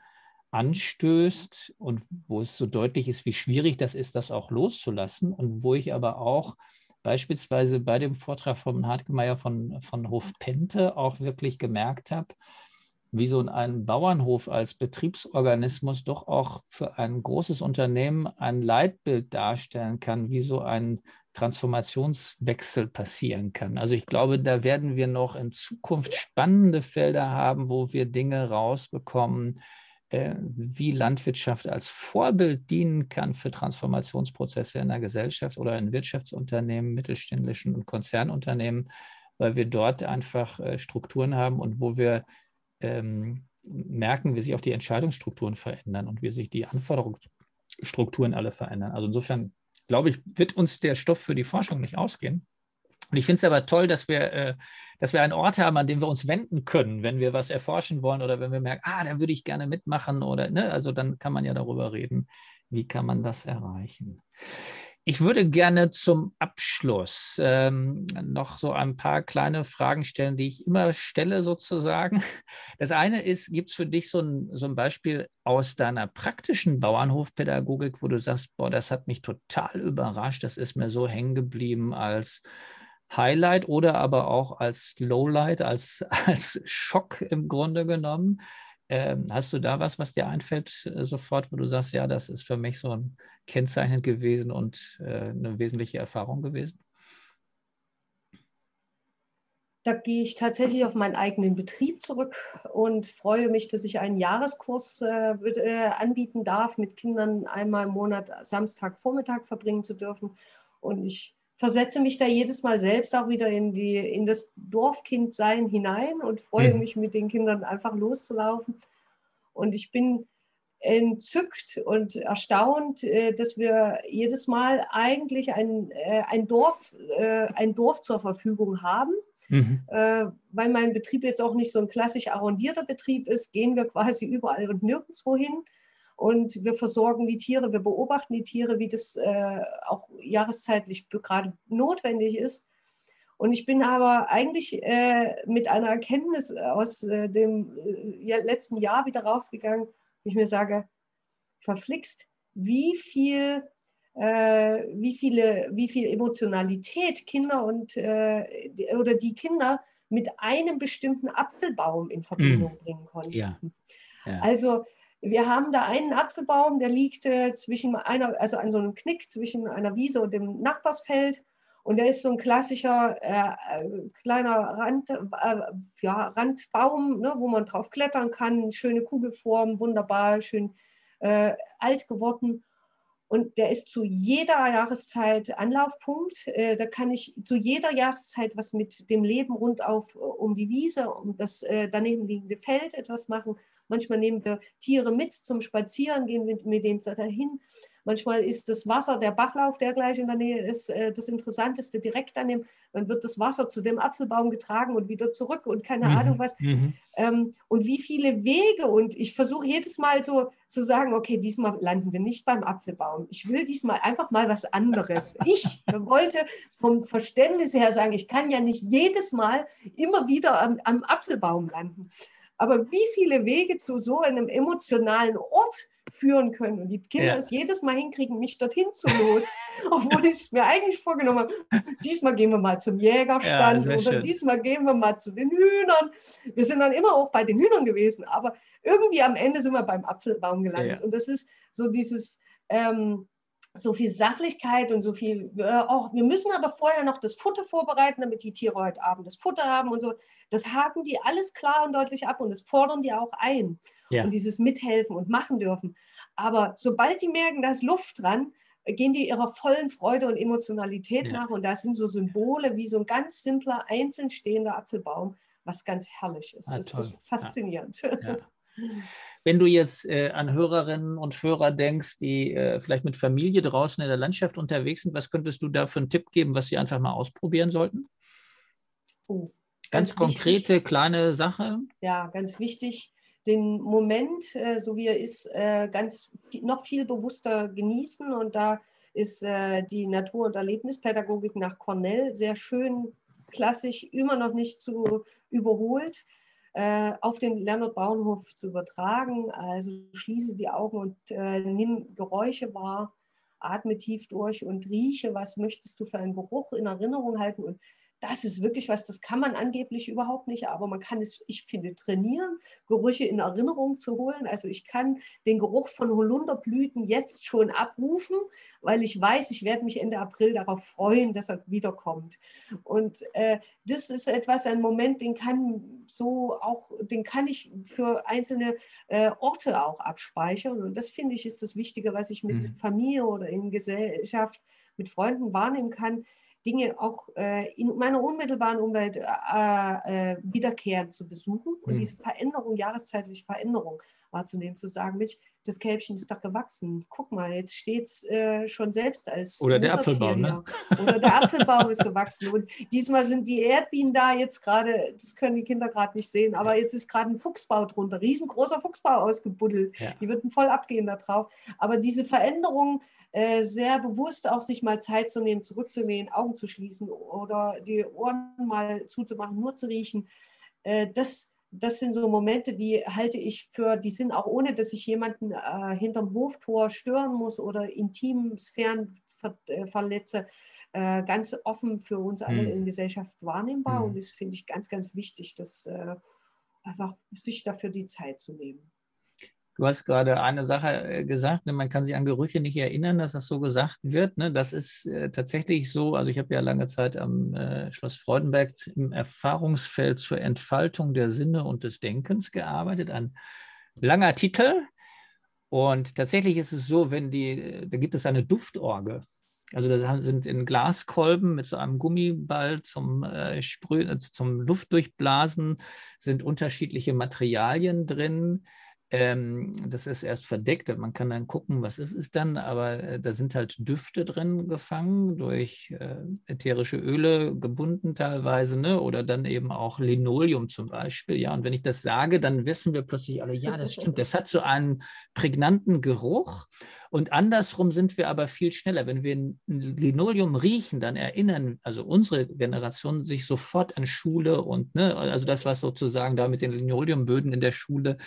S1: anstößt und wo es so deutlich ist, wie schwierig das ist, das auch loszulassen und wo ich aber auch beispielsweise bei dem Vortrag von Hartgemeier von, von Hof Pente auch wirklich gemerkt habe, wie so ein Bauernhof als Betriebsorganismus doch auch für ein großes Unternehmen ein Leitbild darstellen kann, wie so ein Transformationswechsel passieren kann. Also ich glaube, da werden wir noch in Zukunft spannende Felder haben, wo wir Dinge rausbekommen, äh, wie Landwirtschaft als Vorbild dienen kann für Transformationsprozesse in der Gesellschaft oder in Wirtschaftsunternehmen, mittelständischen und Konzernunternehmen, weil wir dort einfach äh, Strukturen haben und wo wir ähm, merken, wie sich auch die Entscheidungsstrukturen verändern und wie sich die Anforderungsstrukturen alle verändern. Also insofern, glaube ich, wird uns der Stoff für die Forschung nicht ausgehen. Und ich finde es aber toll, dass wir, äh, dass wir einen Ort haben, an dem wir uns wenden können, wenn wir was erforschen wollen oder wenn wir merken, ah, da würde ich gerne mitmachen oder, ne, also dann kann man ja darüber reden, wie kann man das erreichen. Ich würde gerne zum Abschluss ähm, noch so ein paar kleine Fragen stellen, die ich immer stelle sozusagen. Das eine ist, gibt es für dich so ein, so ein Beispiel aus deiner praktischen Bauernhofpädagogik, wo du sagst, boah, das hat mich total überrascht, das ist mir so hängen geblieben als Highlight oder aber auch als Lowlight, als, als Schock im Grunde genommen. Ähm, hast du da was, was dir einfällt äh, sofort, wo du sagst, ja, das ist für mich so ein kennzeichnend gewesen und äh, eine wesentliche Erfahrung gewesen?
S2: Da gehe ich tatsächlich auf meinen eigenen Betrieb zurück und freue mich, dass ich einen Jahreskurs äh anbieten darf, mit Kindern einmal im Monat Samstagvormittag verbringen zu dürfen. Und ich versetze mich da jedes Mal selbst auch wieder in, die, in das Dorfkindsein hinein und freue mhm. mich mit den Kindern einfach loszulaufen. Und ich bin entzückt und erstaunt, äh, dass wir jedes Mal eigentlich ein, äh, ein, Dorf, äh, ein Dorf zur Verfügung haben. Mhm. Weil mein Betrieb jetzt auch nicht so ein klassisch arrondierter Betrieb ist, gehen wir quasi überall und nirgendwo hin und wir versorgen die Tiere, wir beobachten die Tiere, wie das äh, auch jahreszeitlich gerade notwendig ist. Und ich bin aber eigentlich äh, mit einer Erkenntnis aus äh, dem äh, letzten Jahr wieder rausgegangen, wo ich mir sage, verflixt, wie viel, äh, wie viele, wie viel Emotionalität Kinder und äh, die, oder die Kinder mit einem bestimmten Apfelbaum in Verbindung mm. bringen konnten. Ja. Ja. Also wir haben da einen Apfelbaum, der liegt äh, zwischen einer, also an so einem Knick zwischen einer Wiese und dem Nachbarsfeld. Und der ist so ein klassischer äh, äh kleiner Rand, äh, ja, Randbaum, ne, wo man drauf klettern kann. Schöne Kugelform, wunderbar, schön äh, alt geworden. Und der ist zu jeder Jahreszeit Anlaufpunkt. Äh, da kann ich zu jeder Jahreszeit was mit dem Leben rund auf um die Wiese, um das daneben liegende Feld etwas machen. Manchmal nehmen wir Tiere mit zum Spazieren, gehen wir mit denen dahin. Manchmal ist das Wasser, der Bachlauf, der gleich in der Nähe ist, äh, das Interessanteste direkt daneben. Dann wird das Wasser zu dem Apfelbaum getragen und wieder zurück und keine mhm. Ahnung was. Mhm. Ähm, und wie viele Wege. Und ich versuche jedes Mal so zu sagen, okay, diesmal landen wir nicht beim Apfelbaum. Ich will diesmal einfach mal was anderes. Ich wollte vom Verständnis her sagen, ich kann ja nicht jedes Mal immer wieder am, am Apfelbaum landen. Aber wie viele Wege zu so einem emotionalen Ort führen können und die Kinder ja. es jedes Mal hinkriegen, mich dorthin zu lotsen, obwohl ich es mir eigentlich vorgenommen habe, diesmal gehen wir mal zum Jägerstand ja, oder schön. diesmal gehen wir mal zu den Hühnern. Wir sind dann immer auch bei den Hühnern gewesen, aber irgendwie am Ende sind wir beim Apfelbaum gelandet. Ja. Und das ist so dieses, ähm, so viel Sachlichkeit und so viel, äh, oh, wir müssen aber vorher noch das Futter vorbereiten, damit die Tiere heute Abend das Futter haben und so. Das haken die alles klar und deutlich ab und das fordern die auch ein. Ja. Und dieses Mithelfen und machen dürfen. Aber sobald die merken, da ist Luft dran, gehen die ihrer vollen Freude und Emotionalität ja. nach. Und da sind so Symbole wie so ein ganz simpler, einzeln stehender Apfelbaum, was ganz herrlich ist. Ah, das ist faszinierend. Ja.
S1: Wenn du jetzt äh, an Hörerinnen und Hörer denkst, die äh, vielleicht mit Familie draußen in der Landschaft unterwegs sind, was könntest du da für einen Tipp geben, was sie einfach mal ausprobieren sollten? Oh, ganz, ganz konkrete, wichtig. kleine Sache.
S2: Ja, ganz wichtig, den Moment, äh, so wie er ist, äh, ganz noch viel bewusster genießen. Und da ist äh, die Natur- und Erlebnispädagogik nach Cornell sehr schön klassisch, immer noch nicht zu überholt auf den Lernert-Bauernhof zu übertragen. Also schließe die Augen und äh, nimm Geräusche wahr, atme tief durch und rieche, was möchtest du für einen Geruch in Erinnerung halten und das ist wirklich was, das kann man angeblich überhaupt nicht, aber man kann es, ich finde, trainieren, Gerüche in Erinnerung zu holen. Also ich kann den Geruch von Holunderblüten jetzt schon abrufen, weil ich weiß, ich werde mich Ende April darauf freuen, dass er wiederkommt. Und äh, das ist etwas, ein Moment, den kann so auch, den kann ich für einzelne äh, Orte auch abspeichern. Und das finde ich ist das Wichtige, was ich mit mhm. Familie oder in Gesellschaft mit Freunden wahrnehmen kann Dinge auch äh, in meiner unmittelbaren Umwelt äh, äh, wiederkehrend zu besuchen und mhm. diese Veränderung, jahreszeitliche Veränderung wahrzunehmen, zu sagen, Mensch, das Kälbchen ist doch gewachsen. Guck mal, jetzt steht es äh, schon selbst als.
S1: Oder der Apfelbaum, ne?
S2: Oder der Apfelbaum ist gewachsen. Und diesmal sind die Erdbienen da jetzt gerade, das können die Kinder gerade nicht sehen, aber ja. jetzt ist gerade ein Fuchsbau drunter, riesengroßer Fuchsbau ausgebuddelt. Ja. Die würden voll abgehen da drauf. Aber diese Veränderung, äh, sehr bewusst auch sich mal Zeit zu nehmen, zurückzunehmen, Augen zu schließen oder die Ohren mal zuzumachen, nur zu riechen. Äh, das, das sind so Momente, die halte ich für, die sind auch ohne, dass ich jemanden äh, hinterm Hoftor stören muss oder Intimsphären ver, äh, verletze, äh, ganz offen für uns alle hm. in Gesellschaft wahrnehmbar. Hm. Und das finde ich ganz, ganz wichtig, dass äh, einfach sich dafür die Zeit zu nehmen.
S1: Du hast gerade eine Sache äh, gesagt, ne, man kann sich an Gerüche nicht erinnern, dass das so gesagt wird. Ne? Das ist äh, tatsächlich so. Also ich habe ja lange Zeit am äh, Schloss Freudenberg im Erfahrungsfeld zur Entfaltung der Sinne und des Denkens gearbeitet. Ein langer Titel. Und tatsächlich ist es so, wenn die, da gibt es eine Duftorgel. Also das sind in Glaskolben mit so einem Gummiball zum äh, Sprühen, zum Luftdurchblasen sind unterschiedliche Materialien drin. Ähm, das ist erst verdeckt, man kann dann gucken, was ist es dann, aber äh, da sind halt Düfte drin gefangen, durch äh, ätherische Öle gebunden teilweise, ne? oder dann eben auch Linoleum zum Beispiel. Ja, und wenn ich das sage, dann wissen wir plötzlich alle, ja, das stimmt, das hat so einen prägnanten Geruch. Und andersrum sind wir aber viel schneller. Wenn wir Linoleum riechen, dann erinnern also unsere Generation sich sofort an Schule und ne, also das, was sozusagen da mit den Linoleumböden in der Schule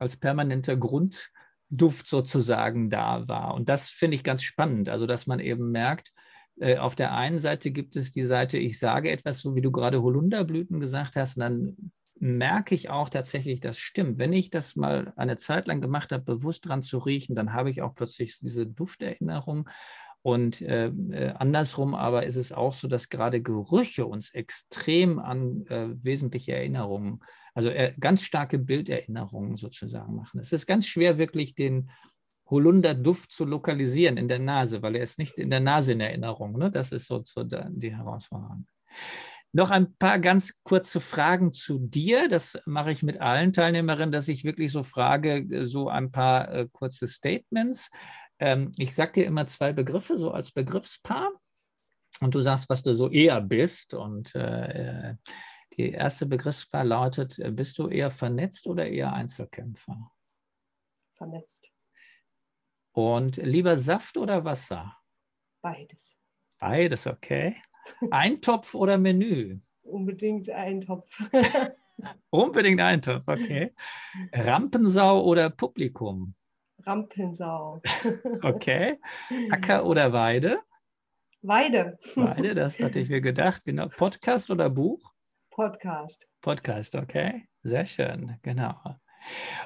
S1: als permanenter Grundduft sozusagen da war. Und das finde ich ganz spannend, also dass man eben merkt, äh, auf der einen Seite gibt es die Seite, ich sage etwas, so wie du gerade Holunderblüten gesagt hast, und dann merke ich auch tatsächlich, das stimmt. Wenn ich das mal eine Zeit lang gemacht habe, bewusst dran zu riechen, dann habe ich auch plötzlich diese Dufterinnerung. Und äh, äh, andersrum aber ist es auch so, dass gerade Gerüche uns extrem an äh, wesentliche Erinnerungen, also äh, ganz starke Bilderinnerungen sozusagen machen. Es ist ganz schwer, wirklich den Holunderduft zu lokalisieren in der Nase, weil er ist nicht in der Nase in Erinnerung. Ne? Das ist so, so die Herausforderung. Noch ein paar ganz kurze Fragen zu dir. Das mache ich mit allen Teilnehmerinnen, dass ich wirklich so frage, äh, so ein paar äh, kurze Statements. Ähm, ich sage dir immer zwei Begriffe, so als Begriffspaar. Und du sagst, was du so eher bist. Und äh, die erste Begriffspaar lautet, äh, bist du eher vernetzt oder eher Einzelkämpfer?
S2: Vernetzt.
S1: Und lieber Saft oder Wasser?
S2: Beides.
S1: Beides, okay. Eintopf oder Menü?
S2: Unbedingt Eintopf.
S1: Unbedingt Eintopf, okay. Rampensau oder Publikum?
S2: Rampensau.
S1: okay. Acker oder Weide?
S2: Weide.
S1: Weide, das hatte ich mir gedacht. Genau. Podcast oder Buch?
S2: Podcast.
S1: Podcast, okay. Sehr schön, genau.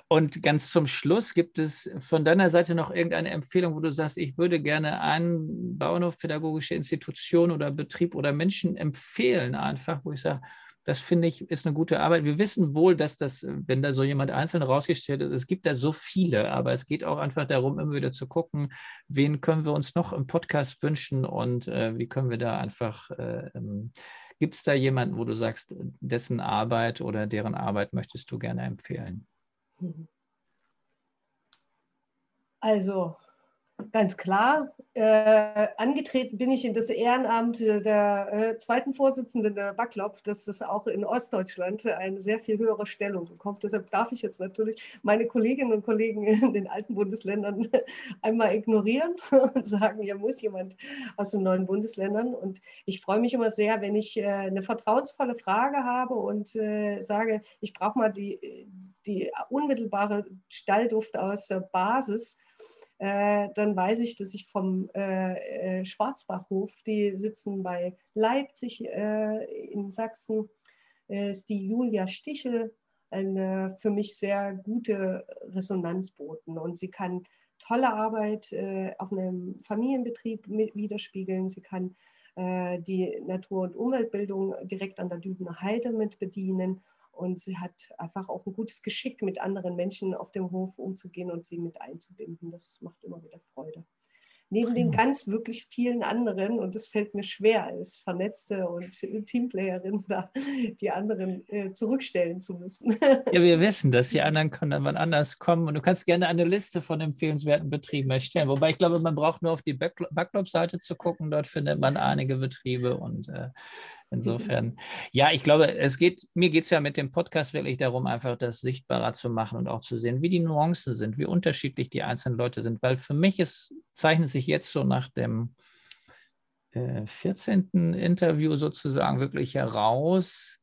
S1: Und ganz zum Schluss gibt es von deiner Seite noch irgendeine Empfehlung, wo du sagst, ich würde gerne einen Bauernhof pädagogische Institution oder Betrieb oder Menschen empfehlen, einfach, wo ich sage, das finde ich ist eine gute Arbeit. Wir wissen wohl, dass das, wenn da so jemand einzeln rausgestellt ist, es gibt da so viele, aber es geht auch einfach darum, immer wieder zu gucken, wen können wir uns noch im Podcast wünschen und äh, wie können wir da einfach, äh, ähm, gibt es da jemanden, wo du sagst, dessen Arbeit oder deren Arbeit möchtest du gerne empfehlen?
S2: Also, Ganz klar. Äh, angetreten bin ich in das Ehrenamt der äh, zweiten Vorsitzenden der BACLOP, dass das auch in Ostdeutschland eine sehr viel höhere Stellung bekommt. Deshalb darf ich jetzt natürlich meine Kolleginnen und Kollegen in den alten Bundesländern einmal ignorieren und sagen, hier muss jemand aus den neuen Bundesländern. Und ich freue mich immer sehr, wenn ich äh, eine vertrauensvolle Frage habe und äh, sage, ich brauche mal die, die unmittelbare Stallduft aus der Basis äh, dann weiß ich, dass ich vom äh, äh, Schwarzbachhof, die sitzen bei Leipzig äh, in Sachsen, ist die Julia Stichel eine für mich sehr gute Resonanzboten und sie kann tolle Arbeit auf einem Familienbetrieb widerspiegeln. Sie kann die Natur- und Umweltbildung direkt an der Dübener Heide mit bedienen und sie hat einfach auch ein gutes Geschick, mit anderen Menschen auf dem Hof umzugehen und sie mit einzubinden. Das macht immer wieder Freude neben den ganz wirklich vielen anderen, und es fällt mir schwer als Vernetzte und Teamplayerin da, die anderen äh, zurückstellen zu müssen.
S1: Ja, wir wissen dass Die anderen können dann wann anders kommen. Und du kannst gerne eine Liste von empfehlenswerten Betrieben erstellen. Wobei ich glaube, man braucht nur auf die Backlog-Seite zu gucken. Dort findet man einige Betriebe und äh, Insofern, ja, ich glaube, es geht, mir geht es ja mit dem Podcast wirklich darum, einfach das sichtbarer zu machen und auch zu sehen, wie die Nuancen sind, wie unterschiedlich die einzelnen Leute sind. Weil für mich ist, zeichnet sich jetzt so nach dem äh, 14. Interview sozusagen wirklich heraus,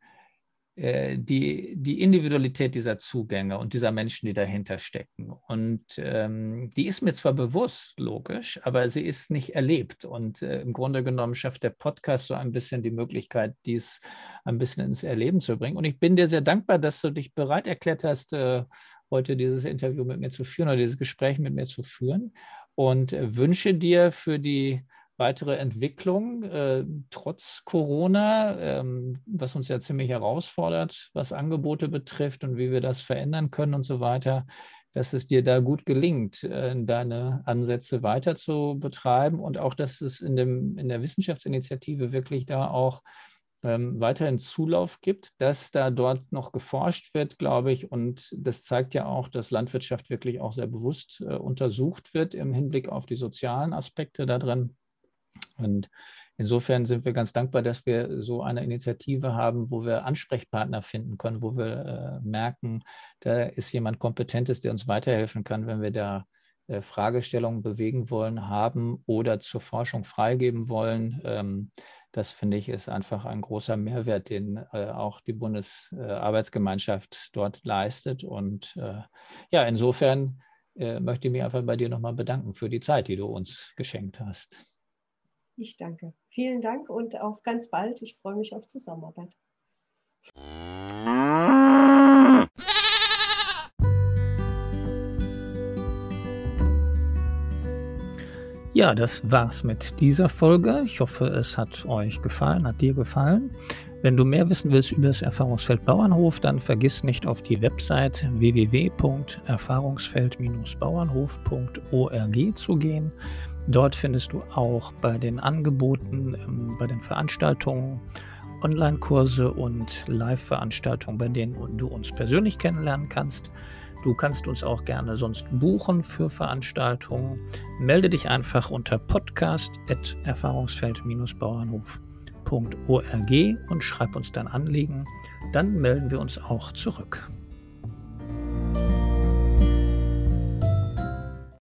S1: die, die Individualität dieser Zugänge und dieser Menschen, die dahinter stecken. Und ähm, die ist mir zwar bewusst, logisch, aber sie ist nicht erlebt. Und äh, im Grunde genommen schafft der Podcast so ein bisschen die Möglichkeit, dies ein bisschen ins Erleben zu bringen. Und ich bin dir sehr dankbar, dass du dich bereit erklärt hast, äh, heute dieses Interview mit mir zu führen oder dieses Gespräch mit mir zu führen. Und äh, wünsche dir für die weitere Entwicklung, äh, trotz Corona, ähm, was uns ja ziemlich herausfordert, was Angebote betrifft und wie wir das verändern können und so weiter, dass es dir da gut gelingt, äh, deine Ansätze weiter zu betreiben und auch, dass es in, dem, in der Wissenschaftsinitiative wirklich da auch ähm, weiterhin Zulauf gibt, dass da dort noch geforscht wird, glaube ich. Und das zeigt ja auch, dass Landwirtschaft wirklich auch sehr bewusst äh, untersucht wird im Hinblick auf die sozialen Aspekte da drin. Und insofern sind wir ganz dankbar, dass wir so eine Initiative haben, wo wir Ansprechpartner finden können, wo wir äh, merken, da ist jemand Kompetentes, der uns weiterhelfen kann, wenn wir da äh, Fragestellungen bewegen wollen, haben oder zur Forschung freigeben wollen. Ähm, das finde ich ist einfach ein großer Mehrwert, den äh, auch die Bundesarbeitsgemeinschaft dort leistet. Und äh, ja, insofern äh, möchte ich mich einfach bei dir nochmal bedanken für die Zeit, die du uns geschenkt hast.
S2: Ich danke. Vielen Dank und auf ganz bald. Ich freue mich auf Zusammenarbeit.
S1: Ja, das war's mit dieser Folge. Ich hoffe, es hat euch gefallen, hat dir gefallen. Wenn du mehr wissen willst über das Erfahrungsfeld Bauernhof, dann vergiss nicht auf die Website www.erfahrungsfeld-bauernhof.org zu gehen. Dort findest du auch bei den Angeboten, ähm, bei den Veranstaltungen, Online-Kurse und Live-Veranstaltungen, bei denen du uns persönlich kennenlernen kannst. Du kannst uns auch gerne sonst buchen für Veranstaltungen. Melde dich einfach unter podcast.erfahrungsfeld-bauernhof.org und schreib uns dein Anliegen. Dann melden wir uns auch zurück.